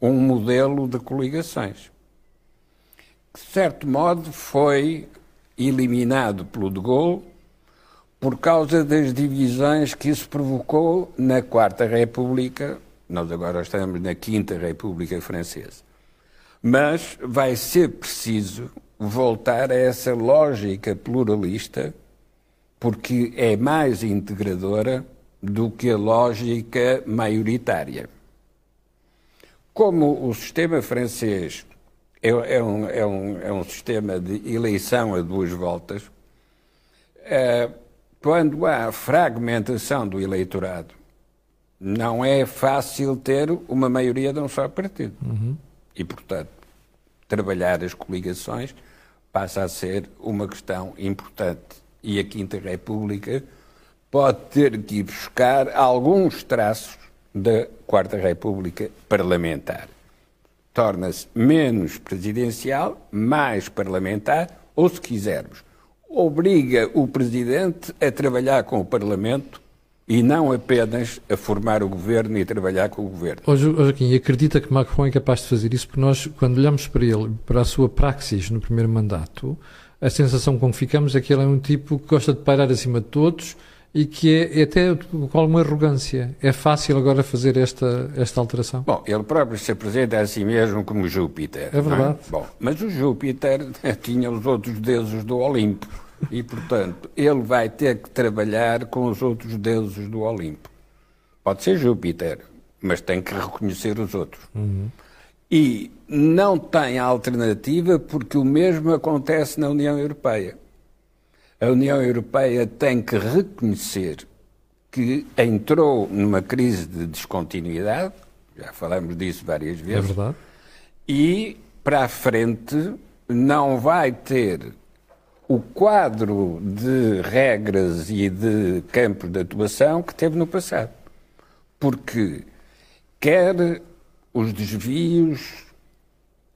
um modelo de coligações. Que, de certo modo, foi eliminado pelo de Gaulle por causa das divisões que isso provocou na Quarta República. Nós agora estamos na Quinta República Francesa. Mas vai ser preciso voltar a essa lógica pluralista porque é mais integradora do que a lógica maioritária. Como o sistema francês é, é, um, é, um, é um sistema de eleição a duas voltas, é, quando há fragmentação do eleitorado, não é fácil ter uma maioria de um só partido. Uhum. E, portanto, trabalhar as coligações passa a ser uma questão importante e a Quinta República pode ter que ir buscar alguns traços da Quarta República parlamentar. Torna-se menos presidencial, mais parlamentar, ou, se quisermos, obriga o Presidente a trabalhar com o Parlamento e não apenas a formar o governo e a trabalhar com o governo. Oh, Joaquim, acredita que Macron é capaz de fazer isso? Porque nós, quando olhamos para ele, para a sua praxis no primeiro mandato, a sensação com que ficamos é que ele é um tipo que gosta de pairar acima de todos e que é, é até com alguma arrogância. É fácil agora fazer esta, esta alteração? Bom, ele próprio se apresenta a si mesmo como Júpiter. É verdade. É? Bom, mas o Júpiter tinha os outros deuses do Olimpo e, portanto, ele vai ter que trabalhar com os outros deuses do Olimpo. Pode ser Júpiter, mas tem que reconhecer os outros. Uhum. E não tem alternativa porque o mesmo acontece na União Europeia. A União Europeia tem que reconhecer que entrou numa crise de descontinuidade, já falamos disso várias vezes. É verdade. E para a frente não vai ter o quadro de regras e de campos de atuação que teve no passado. Porque quer os desvios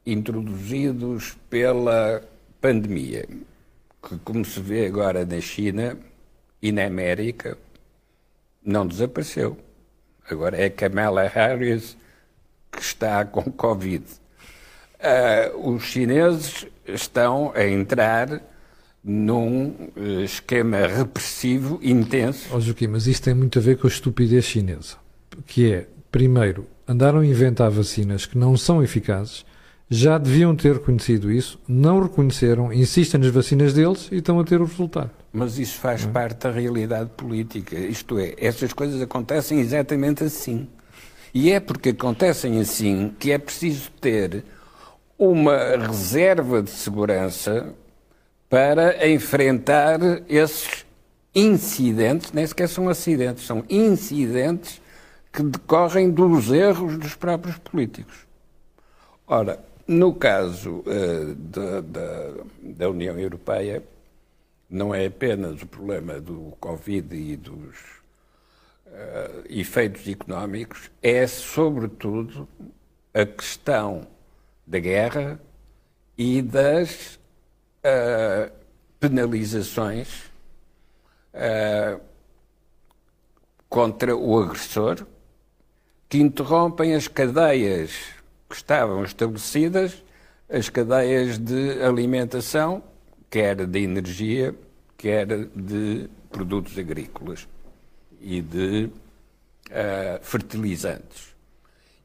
introduzidos pela pandemia, que, como se vê agora na China e na América, não desapareceu. Agora é Kamala Harris que está com Covid. Uh, os chineses estão a entrar num uh, esquema repressivo intenso. Oh, Joaquim, mas isso tem muito a ver com a estupidez chinesa, que é, primeiro, andaram a inventar vacinas que não são eficazes, já deviam ter reconhecido isso, não reconheceram, insistem nas vacinas deles e estão a ter o resultado. Mas isso faz é? parte da realidade política. Isto é, essas coisas acontecem exatamente assim. E é porque acontecem assim que é preciso ter uma reserva de segurança para enfrentar esses incidentes, nem sequer são acidentes, são incidentes que decorrem dos erros dos próprios políticos. Ora, no caso uh, da, da, da, União Europeia, não é apenas o problema do Covid e dos uh, efeitos económicos, é sobretudo a questão da guerra e das uh, penalizações contra o agressor que interrompem as cadeias que estavam estabelecidas, as cadeias de alimentação, quer de energia, quer de produtos agrícolas e de uh, fertilizantes.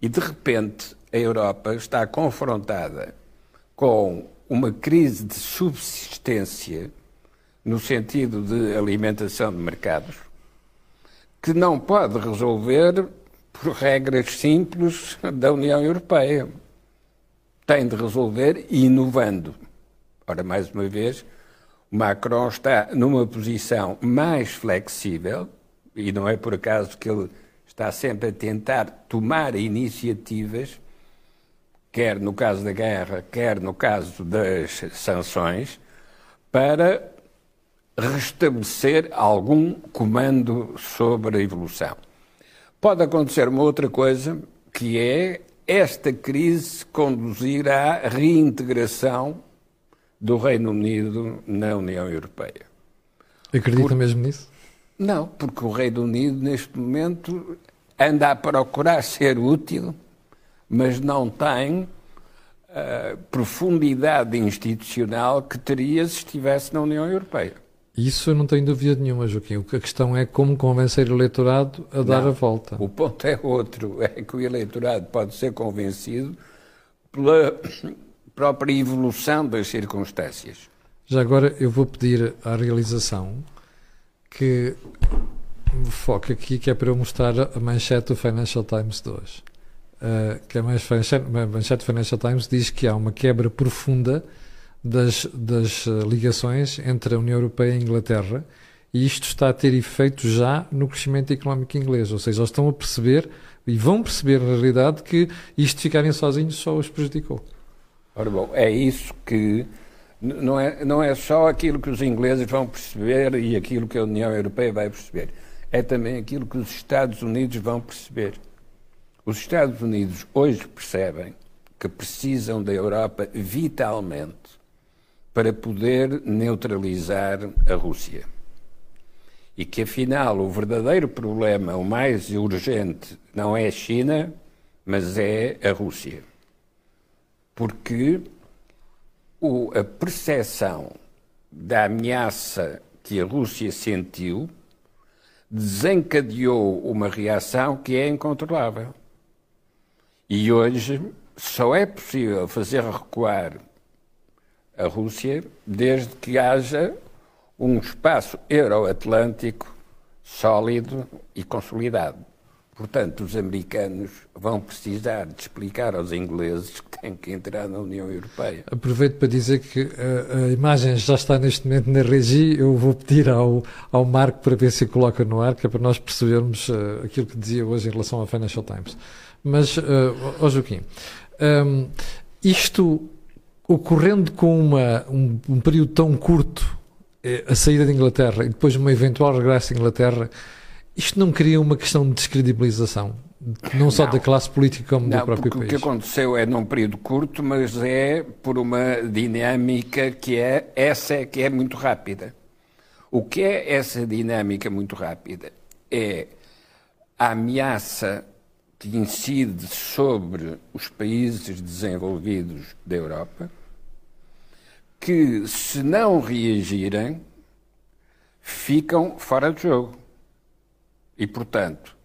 E de repente a Europa está confrontada com uma crise de subsistência no sentido de alimentação de mercados que não pode resolver por regras simples da União Europeia. Tem de resolver inovando. Ora, mais uma vez, Macron está numa posição mais flexível, e não é por acaso que ele está sempre a tentar tomar iniciativas, quer no caso da guerra, quer no caso das sanções, para restabelecer algum comando sobre a evolução. Pode acontecer uma outra coisa, que é esta crise conduzir à reintegração do Reino Unido na União Europeia. Acredita Por... mesmo nisso? Não, porque o Reino Unido, neste momento, anda a procurar ser útil, mas não tem a profundidade institucional que teria se estivesse na União Europeia. Isso eu não tenho dúvida nenhuma, Joaquim. A questão é como convencer o eleitorado a dar a volta. O ponto é outro, é que o eleitorado pode ser convencido pela própria evolução das circunstâncias. Já agora eu vou pedir à realização que me foque aqui, que é para eu mostrar a manchete do Financial Times de hoje. Uh, que manchete, a manchete Financial Times diz que há uma quebra profunda das, das eh, ligações entre a União Europeia e a Inglaterra e isto está a ter efeito já no crescimento económico inglês, ou seja, eles estão a perceber e vão perceber na realidade que isto ficarem sozinhos só os prejudicou. Ora bom, é isso que não é, não é só aquilo que os ingleses vão perceber e aquilo que a União Europeia vai perceber, é também aquilo que os Estados Unidos vão perceber. Os Estados Unidos hoje percebem que precisam da Europa vitalmente para poder neutralizar a Rússia. E que afinal o verdadeiro problema, o mais urgente, não é a China, mas é a Rússia. Porque o, a percepção da ameaça que a Rússia sentiu desencadeou uma reação que é incontrolável. E hoje só é possível fazer recuar a Rússia desde que haja um espaço euroatlântico sólido e consolidado. Portanto, os americanos vão precisar de explicar aos ingleses que têm que entrar na União Europeia. Aproveito para dizer que a, a imagem já está neste momento na regi. Eu vou pedir ao, ao Marco para ver se coloca no ar, que é para nós percebermos uh, aquilo que dizia hoje em relação ao Financial Times. Mas, uh, ó Joaquim, um, isto ocorrendo com uma, um, um, período tão curto, eh, a saída da Inglaterra e depois uma eventual regresso à Inglaterra, isto não cria uma questão de descredibilização? Não só não. da classe política como não, do próprio país. O que aconteceu é num período curto, mas é por uma dinâmica que é essa é que é muito rápida. O que é essa dinâmica muito rápida? É a ameaça que incide sobre os países desenvolvidos da Europa, que, se não reagirem, ficam fora de jogo. E, portanto,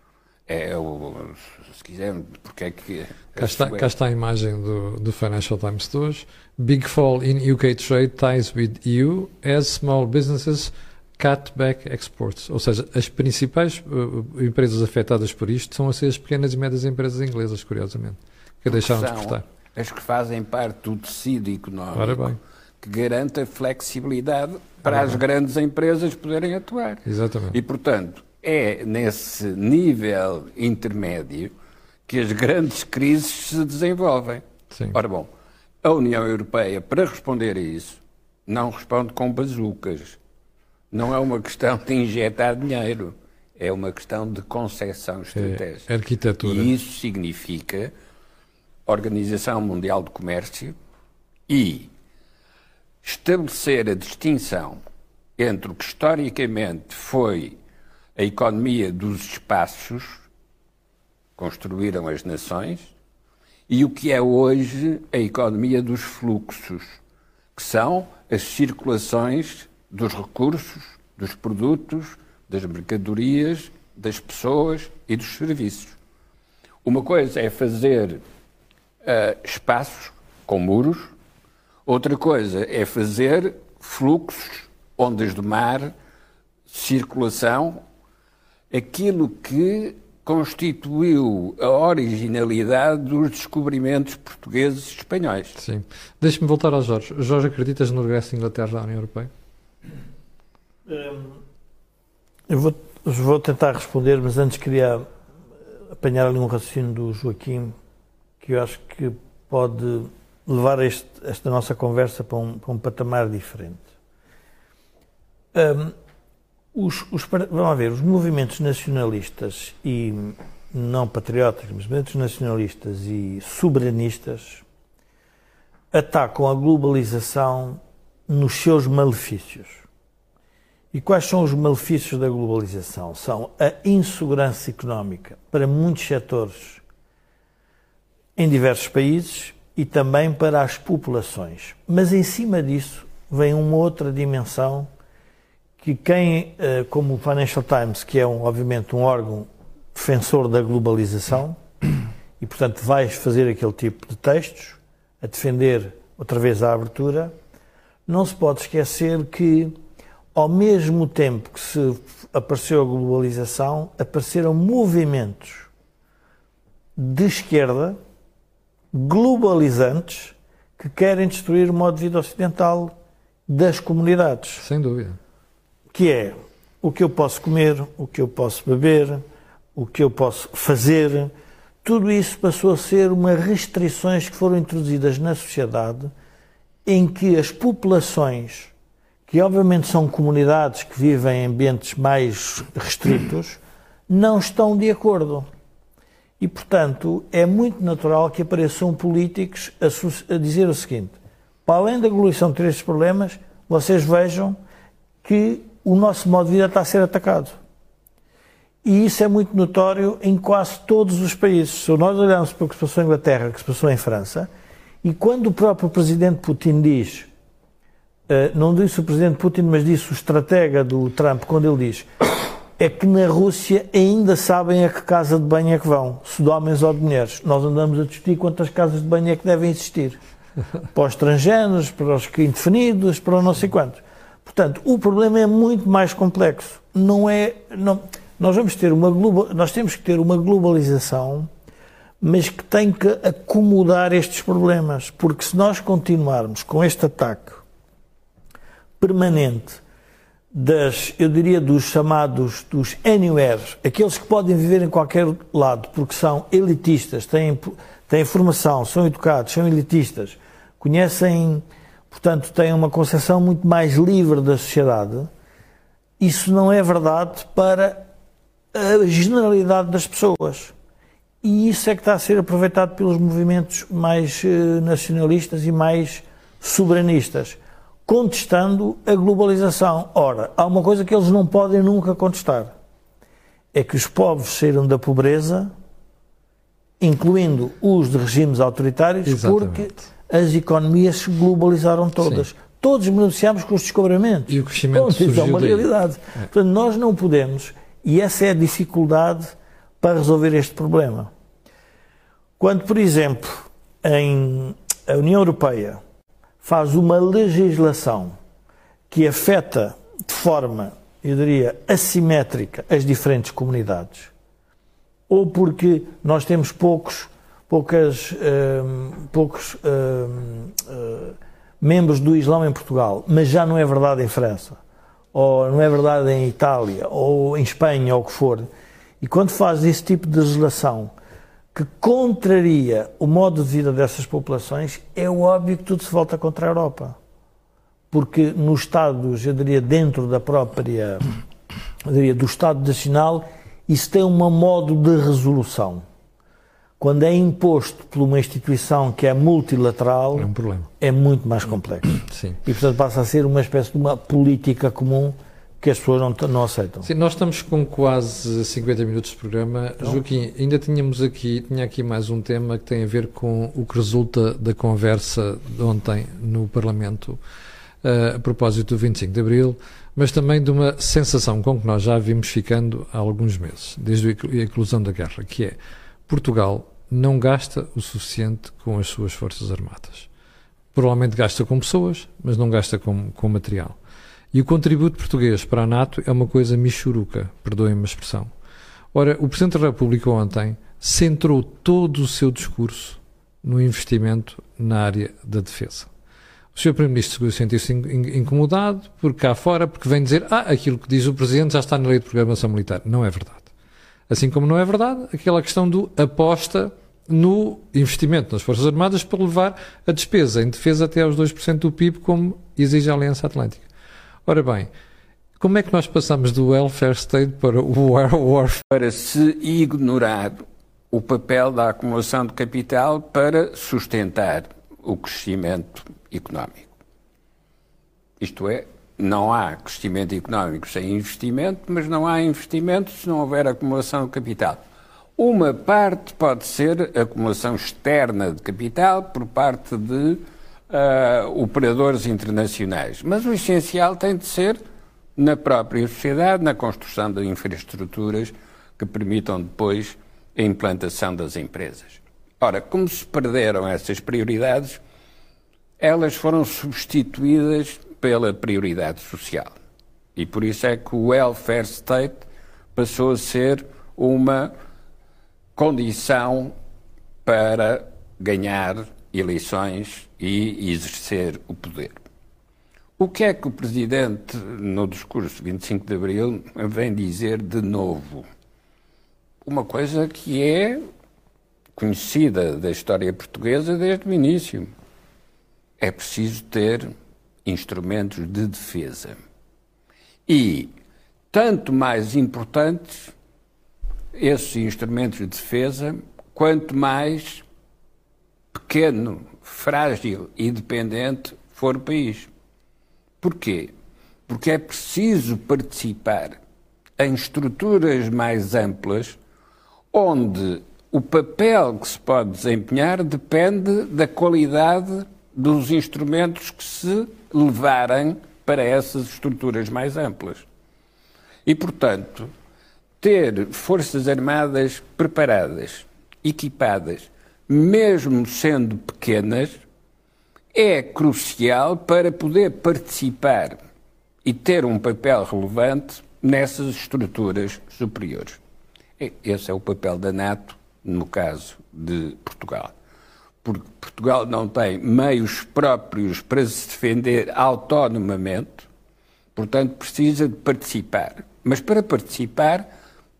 é o, se quiserem, porque é que. Cá está, cá está a imagem do, do Financial Times de hoje. Big fall in UK trade ties with EU as small businesses cutback exports, ou seja, as principais uh, empresas afetadas por isto são as pequenas e médias empresas inglesas, curiosamente, que deixaram de exportar. As que fazem parte do tecido económico que garante a flexibilidade para as grandes empresas poderem atuar. Exatamente. E, portanto, é nesse nível intermédio que as grandes crises se desenvolvem. Sim. Ora bom, a União Europeia, para responder a isso, não responde com bazucas não é uma questão de injetar dinheiro, é uma questão de concessão estratégica. É, arquitetura. E isso significa Organização Mundial do Comércio e estabelecer a distinção entre o que historicamente foi a economia dos espaços, construíram as nações, e o que é hoje a economia dos fluxos, que são as circulações dos recursos, dos produtos, das mercadorias, das pessoas e dos serviços. Uma coisa é fazer uh, espaços com muros, outra coisa é fazer fluxos, ondas do mar, circulação, aquilo que constituiu a originalidade dos descobrimentos portugueses e espanhóis. Sim. Deixe-me voltar ao Jorge. Jorge, acreditas no regresso da Inglaterra à União Europeia? Eu vou, vou tentar responder, mas antes queria apanhar ali um raciocínio do Joaquim que eu acho que pode levar este, esta nossa conversa para um, para um patamar diferente. Um, os, os, vamos ver, os movimentos nacionalistas e não patrióticos, mas movimentos nacionalistas e soberanistas atacam a globalização nos seus malefícios. E quais são os malefícios da globalização? São a insegurança económica para muitos setores em diversos países e também para as populações. Mas em cima disso vem uma outra dimensão que quem, eh, como o Financial Times, que é um, obviamente um órgão defensor da globalização, e portanto vais fazer aquele tipo de textos, a defender outra vez a abertura, não se pode esquecer que, ao mesmo tempo que se apareceu a globalização, apareceram movimentos de esquerda globalizantes que querem destruir o modo de vida ocidental das comunidades. Sem dúvida que é o que eu posso comer, o que eu posso beber, o que eu posso fazer. Tudo isso passou a ser umas restrições que foram introduzidas na sociedade em que as populações, que obviamente são comunidades que vivem em ambientes mais restritos, não estão de acordo. E, portanto, é muito natural que apareçam políticos a, a dizer o seguinte: para além da globalização ter estes problemas, vocês vejam que o nosso modo de vida está a ser atacado. E isso é muito notório em quase todos os países. Se nós olharmos para o que se passou em Inglaterra, o que se passou em França, e quando o próprio presidente Putin diz, não disse o presidente Putin, mas disse o estratega do Trump, quando ele diz é que na Rússia ainda sabem a que casa de banho é que vão, se de homens ou de mulheres. Nós andamos a discutir quantas casas de banho é que devem existir. Para os estrangeiros, para os indefinidos, para não sei quantos. Portanto, o problema é muito mais complexo. Não é, não, nós vamos ter uma nós temos que ter uma globalização, mas que tem que acomodar estes problemas, porque se nós continuarmos com este ataque permanente das, eu diria, dos chamados dos anywheres, aqueles que podem viver em qualquer lado, porque são elitistas, têm, têm formação, são educados, são elitistas, conhecem portanto, têm uma concepção muito mais livre da sociedade, isso não é verdade para a generalidade das pessoas. E isso é que está a ser aproveitado pelos movimentos mais eh, nacionalistas e mais soberanistas, contestando a globalização. Ora, há uma coisa que eles não podem nunca contestar: é que os povos saíram da pobreza, incluindo os de regimes autoritários, Exatamente. porque as economias se globalizaram todas. Sim. Todos beneficiamos com os descobrimentos. E o crescimento Bom, Isso é uma realidade. É. Portanto, nós não podemos, e essa é a dificuldade para resolver este problema. Quando, por exemplo, em a União Europeia faz uma legislação que afeta de forma, eu diria, assimétrica as diferentes comunidades, ou porque nós temos poucos poucas, um, poucos um, uh, membros do Islão em Portugal, mas já não é verdade em França, ou não é verdade em Itália, ou em Espanha, ou o que for. E quando faz esse tipo de legislação que contraria o modo de vida dessas populações, é óbvio que tudo se volta contra a Europa. Porque nos Estados, eu diria, dentro da própria, eu diria, do Estado Nacional, isso tem um modo de resolução quando é imposto por uma instituição que é multilateral, é, um problema. é muito mais complexo. Sim. E, portanto, passa a ser uma espécie de uma política comum que as pessoas não, não aceitam. Sim, nós estamos com quase 50 minutos de programa. Então, Joaquim, ainda tínhamos aqui, tinha aqui mais um tema que tem a ver com o que resulta da conversa de ontem no Parlamento uh, a propósito do 25 de Abril, mas também de uma sensação com que nós já vimos ficando há alguns meses, desde a eclosão da guerra, que é Portugal não gasta o suficiente com as suas Forças Armadas. Provavelmente gasta com pessoas, mas não gasta com, com material. E o contributo português para a NATO é uma coisa michuruca, perdoem-me a expressão. Ora, o Presidente da República ontem centrou todo o seu discurso no investimento na área da defesa. O Sr. Primeiro-Ministro sentiu-se incomodado por cá fora, porque vem dizer ah, aquilo que diz o Presidente já está na lei de programação militar. Não é verdade. Assim como não é verdade aquela questão do aposta no investimento nas Forças Armadas para levar a despesa em defesa até aos 2% do PIB, como exige a Aliança Atlântica. Ora bem, como é que nós passamos do welfare state para o war warfare? Para se ignorar o papel da acumulação de capital para sustentar o crescimento económico. Isto é, não há crescimento económico sem investimento, mas não há investimento se não houver acumulação de capital. Uma parte pode ser acumulação externa de capital por parte de uh, operadores internacionais, mas o essencial tem de ser na própria sociedade, na construção de infraestruturas que permitam depois a implantação das empresas. Ora, como se perderam essas prioridades, elas foram substituídas pela prioridade social. E por isso é que o welfare state passou a ser uma condição para ganhar eleições e exercer o poder. O que é que o Presidente, no discurso de 25 de Abril, vem dizer de novo? Uma coisa que é conhecida da história portuguesa desde o início é preciso ter instrumentos de defesa. E, tanto mais importantes esses instrumentos de defesa, quanto mais pequeno, frágil e dependente for o país. Porquê? Porque é preciso participar em estruturas mais amplas, onde o papel que se pode desempenhar depende da qualidade dos instrumentos que se levarem para essas estruturas mais amplas. E, portanto, ter Forças Armadas preparadas, equipadas, mesmo sendo pequenas, é crucial para poder participar e ter um papel relevante nessas estruturas superiores. Esse é o papel da NATO no caso de Portugal porque Portugal não tem meios próprios para se defender autonomamente, portanto precisa de participar. Mas para participar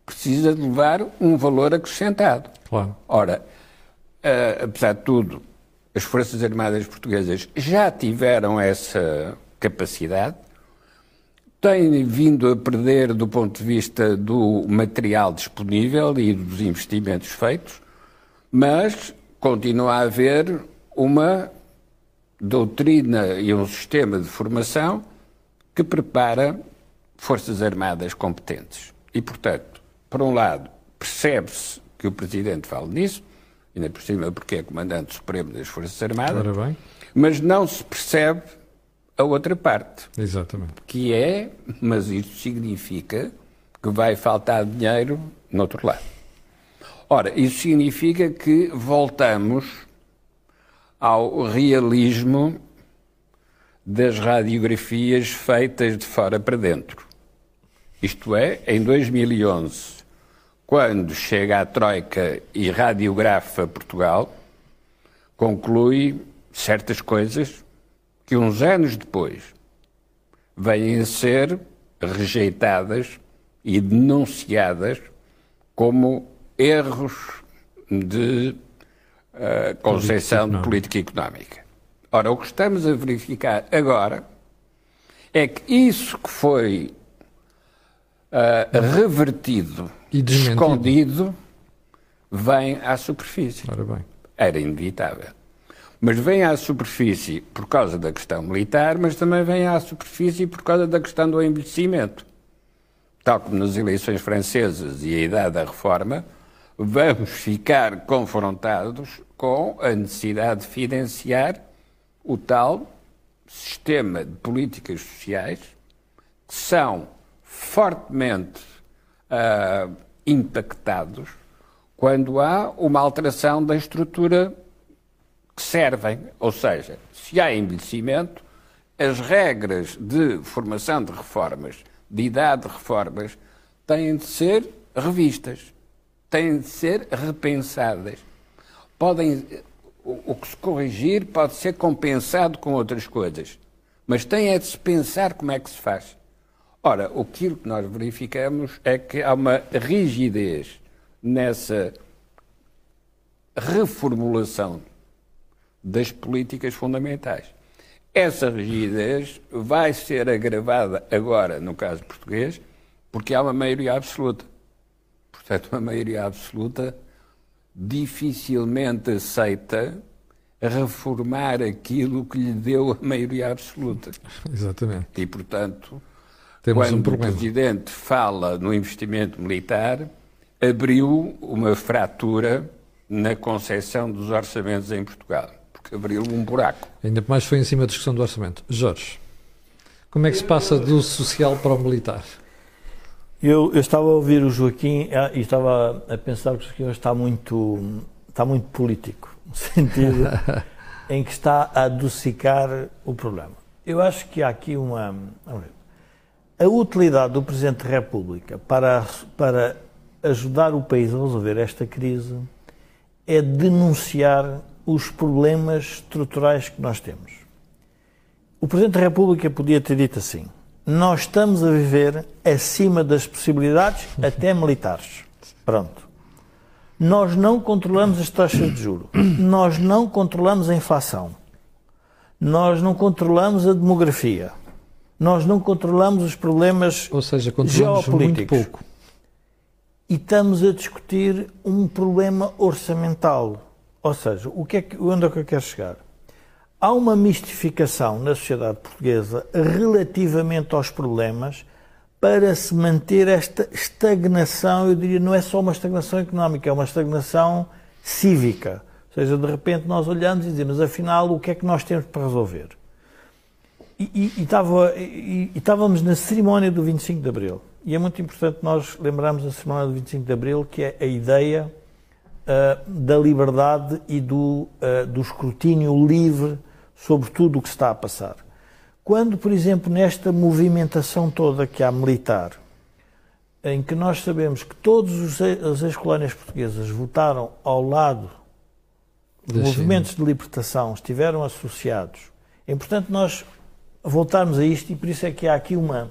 precisa de levar um valor acrescentado. Claro. Ora, uh, apesar de tudo, as Forças Armadas Portuguesas já tiveram essa capacidade, têm vindo a perder do ponto de vista do material disponível e dos investimentos feitos, mas continua a haver uma doutrina e um sistema de formação que prepara Forças Armadas competentes. E, portanto, por um lado, percebe-se que o Presidente fala nisso, ainda por cima porque é Comandante Supremo das Forças Armadas, mas não se percebe a outra parte. Exatamente. Que é, mas isso significa que vai faltar dinheiro no outro lado. Ora, isso significa que voltamos ao realismo das radiografias feitas de fora para dentro. Isto é, em 2011, quando chega a Troika e radiografa Portugal, conclui certas coisas que uns anos depois vêm a ser rejeitadas e denunciadas como erros de uh, concepção de política económica. Ora, o que estamos a verificar agora é que isso que foi uh, revertido, e escondido, vem à superfície. Era inevitável. Mas vem à superfície por causa da questão militar, mas também vem à superfície por causa da questão do envelhecimento. Tal como nas eleições francesas e a idade da reforma, vamos ficar confrontados com a necessidade de financiar o tal sistema de políticas sociais que são fortemente uh, impactados quando há uma alteração da estrutura que servem. Ou seja, se há envelhecimento, as regras de formação de reformas, de idade de reformas, têm de ser revistas, têm de ser repensadas. Podem, o, que se corrigir pode ser compensado com outras coisas, mas tem é de se pensar como é que se faz. Ora, aquilo que nós verificamos é que há uma rigidez nessa reformulação das políticas fundamentais. Essa rigidez vai ser agravada agora, no caso português, porque há uma maioria absoluta. Portanto, uma maioria absoluta dificilmente aceita reformar aquilo que lhe deu a maioria absoluta. Exatamente. E, portanto, Temos quando um o problema. Presidente fala no investimento militar, abriu uma fratura na concepção dos orçamentos em Portugal, porque abriu um buraco. Ainda mais foi em cima da discussão do orçamento. Jorge, como é que se passa do social para o militar? Eu, eu estava a ouvir o Joaquim ah, e estava a pensar que o Joaquim hoje está muito, está muito político, no sentido em que está a adocicar o problema. Eu acho que há aqui uma. vamos ver. A utilidade do Presidente da República para, para ajudar o país a resolver esta crise é denunciar os problemas estruturais que nós temos. O Presidente da República podia ter dito assim: nós estamos a viver acima das possibilidades, até militares. Pronto. Nós não controlamos as taxas de juro. Nós não controlamos a inflação. Nós não controlamos a demografia. Nós não controlamos os problemas Ou seja, controlamos muito Geopolíticos. pouco. e estamos a discutir um problema orçamental. Ou seja, o que é que, onde é que eu quero chegar? Há uma mistificação na sociedade portuguesa relativamente aos problemas para se manter esta estagnação, eu diria, não é só uma estagnação económica, é uma estagnação cívica. Ou seja, de repente nós olhamos e dizemos, afinal, o que é que nós temos para resolver? E, e- e estávamos na cerimónia do 25 de Abril. E é muito importante nós lembrarmos a cerimónia do 25 de Abril, que é a ideia ah, da liberdade e do, ah, do escrutínio livre sobre tudo o que está a passar. Quando, por exemplo, nesta movimentação toda que há militar, em que nós sabemos que todas os as ex-colónias portuguesas votaram ao lado Da movimentos de libertação estiveram associados. É importante nós voltarmos a isto e por isso é que há aqui uma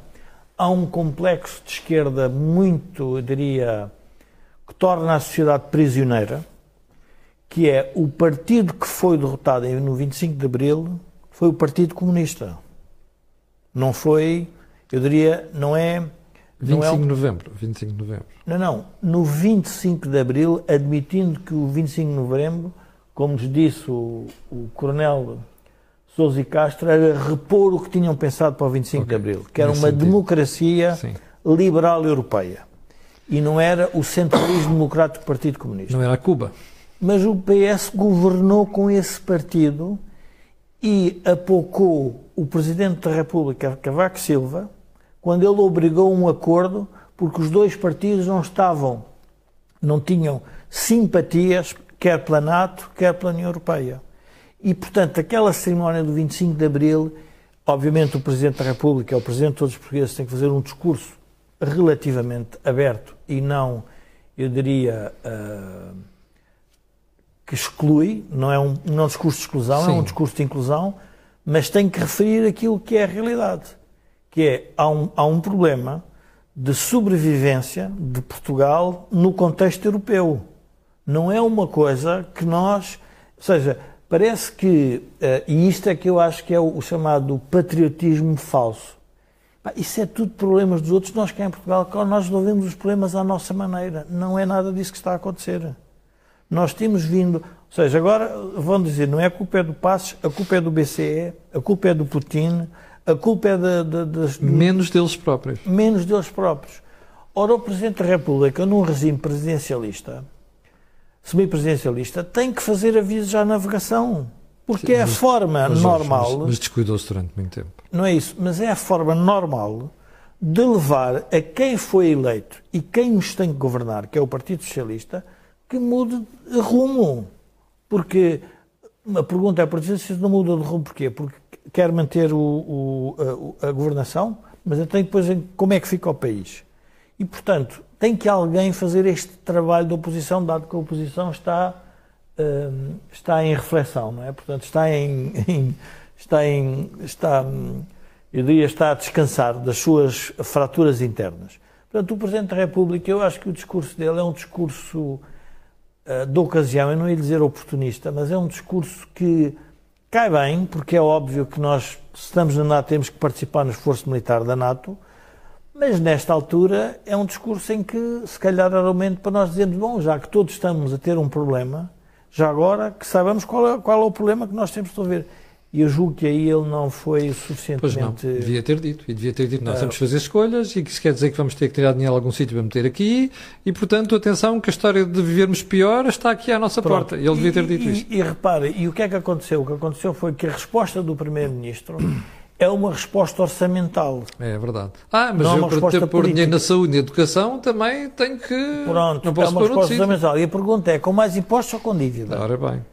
há um complexo de esquerda muito, eu diria, que torna a sociedade prisioneira, que é o partido que foi derrotado no 25 de Abril foi o Partido Comunista. Não foi, eu diria, não é não é 25 um- de novembro. 25 de novembro. não, não. No 25 de Abril, admitindo que o 25 de Novembro, como disse o, o Coronel Sousa e Castro, era repor o que tinham pensado para o 25 Ok. de Abril, que era Nesse uma sentido. democracia Sim. liberal europeia. E não era o centralismo democrático do Partido Comunista. Não era Cuba. Mas o PS governou com esse partido e apocou o Presidente da República, Cavaco Silva, quando ele obrigou um acordo, porque os dois partidos não estavam, não tinham simpatias, quer pela NATO, quer pela União Europeia. E, portanto, aquela cerimónia do 25 de Abril, obviamente o Presidente da República, o Presidente de todos os portugueses, tem que fazer um discurso relativamente aberto e não, eu diria, ah, que exclui, não é um, não é um discurso de exclusão, é Sim. um discurso de inclusão, mas tem que referir aquilo que é a realidade, que é, há um, há um problema de sobrevivência de Portugal no contexto europeu. Não é uma coisa que nós, ou seja, parece que, eh, e isto é que eu acho que é o, chamado patriotismo falso. Isso é tudo problemas dos outros. Nós cá em Portugal, nós resolvemos os problemas à nossa maneira. Não é nada disso que está a acontecer. Nós temos vindo, ou seja, agora vão dizer, não é a culpa é do Passos, a culpa é do BCE, a culpa é do Putin, a culpa é da- da- das, Menos deles próprios. menos deles próprios. Ora, o Presidente da República, num regime presidencialista, semipresidencialista, tem que fazer avisos à navegação. Porque é a forma Mas, normal Mas, mas descuidou-se durante muito tempo. não é isso, mas é a forma normal de levar a quem foi eleito e quem nos tem que governar, que é o Partido Socialista, que mude de rumo. Porque a pergunta é, exemplo, se não muda de rumo, porquê? Porque quer manter o, o, a, a, governação, mas então depois como é que fica o país? E, portanto, tem que alguém fazer este trabalho de oposição, dado que a oposição está, uh, está em reflexão, não é? Portanto, está em, em está em, está, eu diria, está a descansar das suas fraturas internas. Portanto, o Presidente da República, eu acho que o discurso dele é um discurso uh, de ocasião, eu não ia dizer oportunista, mas é um discurso que cai bem, porque é óbvio que nós, se estamos na NATO, temos que participar no esforço militar da NATO, mas nesta altura é um discurso em que, se calhar, era o momento para nós dizermos: bom, já que todos estamos a ter um problema, já agora que saibamos qual é, qual é o problema que nós temos de resolver. E eu julgo que aí ele não foi suficientemente. Pois não, devia ter dito. E devia ter dito: nós uh, temos que fazer escolhas e que isso quer dizer que vamos ter que tirar dinheiro a algum sítio para meter aqui. E, portanto, atenção, que a história de vivermos pior está aqui à nossa pronto. porta. Ele devia ter dito e, isso. E, e repare, e o que é que aconteceu? O que aconteceu foi que a resposta do Primeiro-Ministro é uma resposta orçamental. É verdade. Ah, mas não é eu, para ter pôr dinheiro na saúde e na educação, também tenho que. Pronto, não posso é uma resposta orçamental. E a pergunta é: com mais impostos ou com dívida? Ora bem.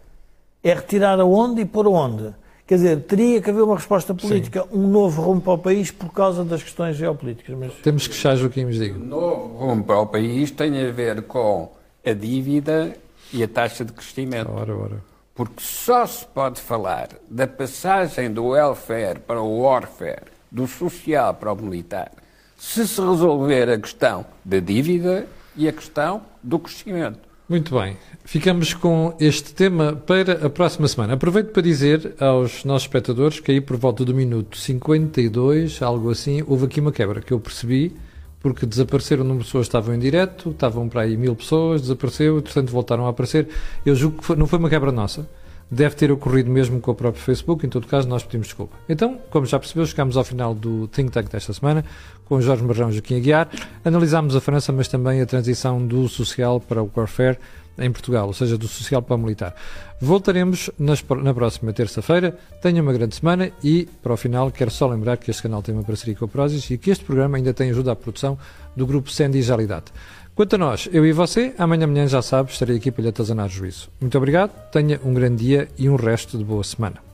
É retirar aonde e por onde? Quer dizer, teria que haver uma resposta política, Sim. um novo rumo para o país por causa das questões geopolíticas. Mas... Temos que fechar, Joaquim, nos diga. O novo rumo para o país tem a ver com a dívida e a taxa de crescimento. Ora, ora porque só se pode falar da passagem do welfare para o warfare, do social para o militar, se se resolver a questão da dívida e a questão do crescimento. Muito bem. Ficamos com este tema para a próxima semana. Aproveito para dizer aos nossos espectadores que aí por volta do minuto 52, algo assim, houve aqui uma quebra que eu percebi porque desapareceram, o número de pessoas estavam em direto, estavam para aí mil pessoas, desapareceu, entretanto voltaram a aparecer. Eu julgo que foi, não foi uma quebra nossa. Deve ter ocorrido mesmo com o próprio Facebook, em todo caso, nós pedimos desculpa. Então, como já percebeu, chegamos ao final do Think Tank desta semana, com Jorge Marrão e Joaquim Aguiar. Analisámos a França, mas também a transição do social para o warfare em Portugal, ou seja, do social para o militar. Voltaremos nas, na próxima terça-feira. Tenha uma grande semana e, para o final, quero só lembrar que este canal tem uma parceria com a Prozis e que este programa ainda tem ajuda à produção do grupo Sandy Jalidade. Quanto a nós, eu e você, amanhã amanhã já sabe, estarei aqui para lhe atazanar juízo. Muito obrigado, tenha um grande dia e um resto de boa semana.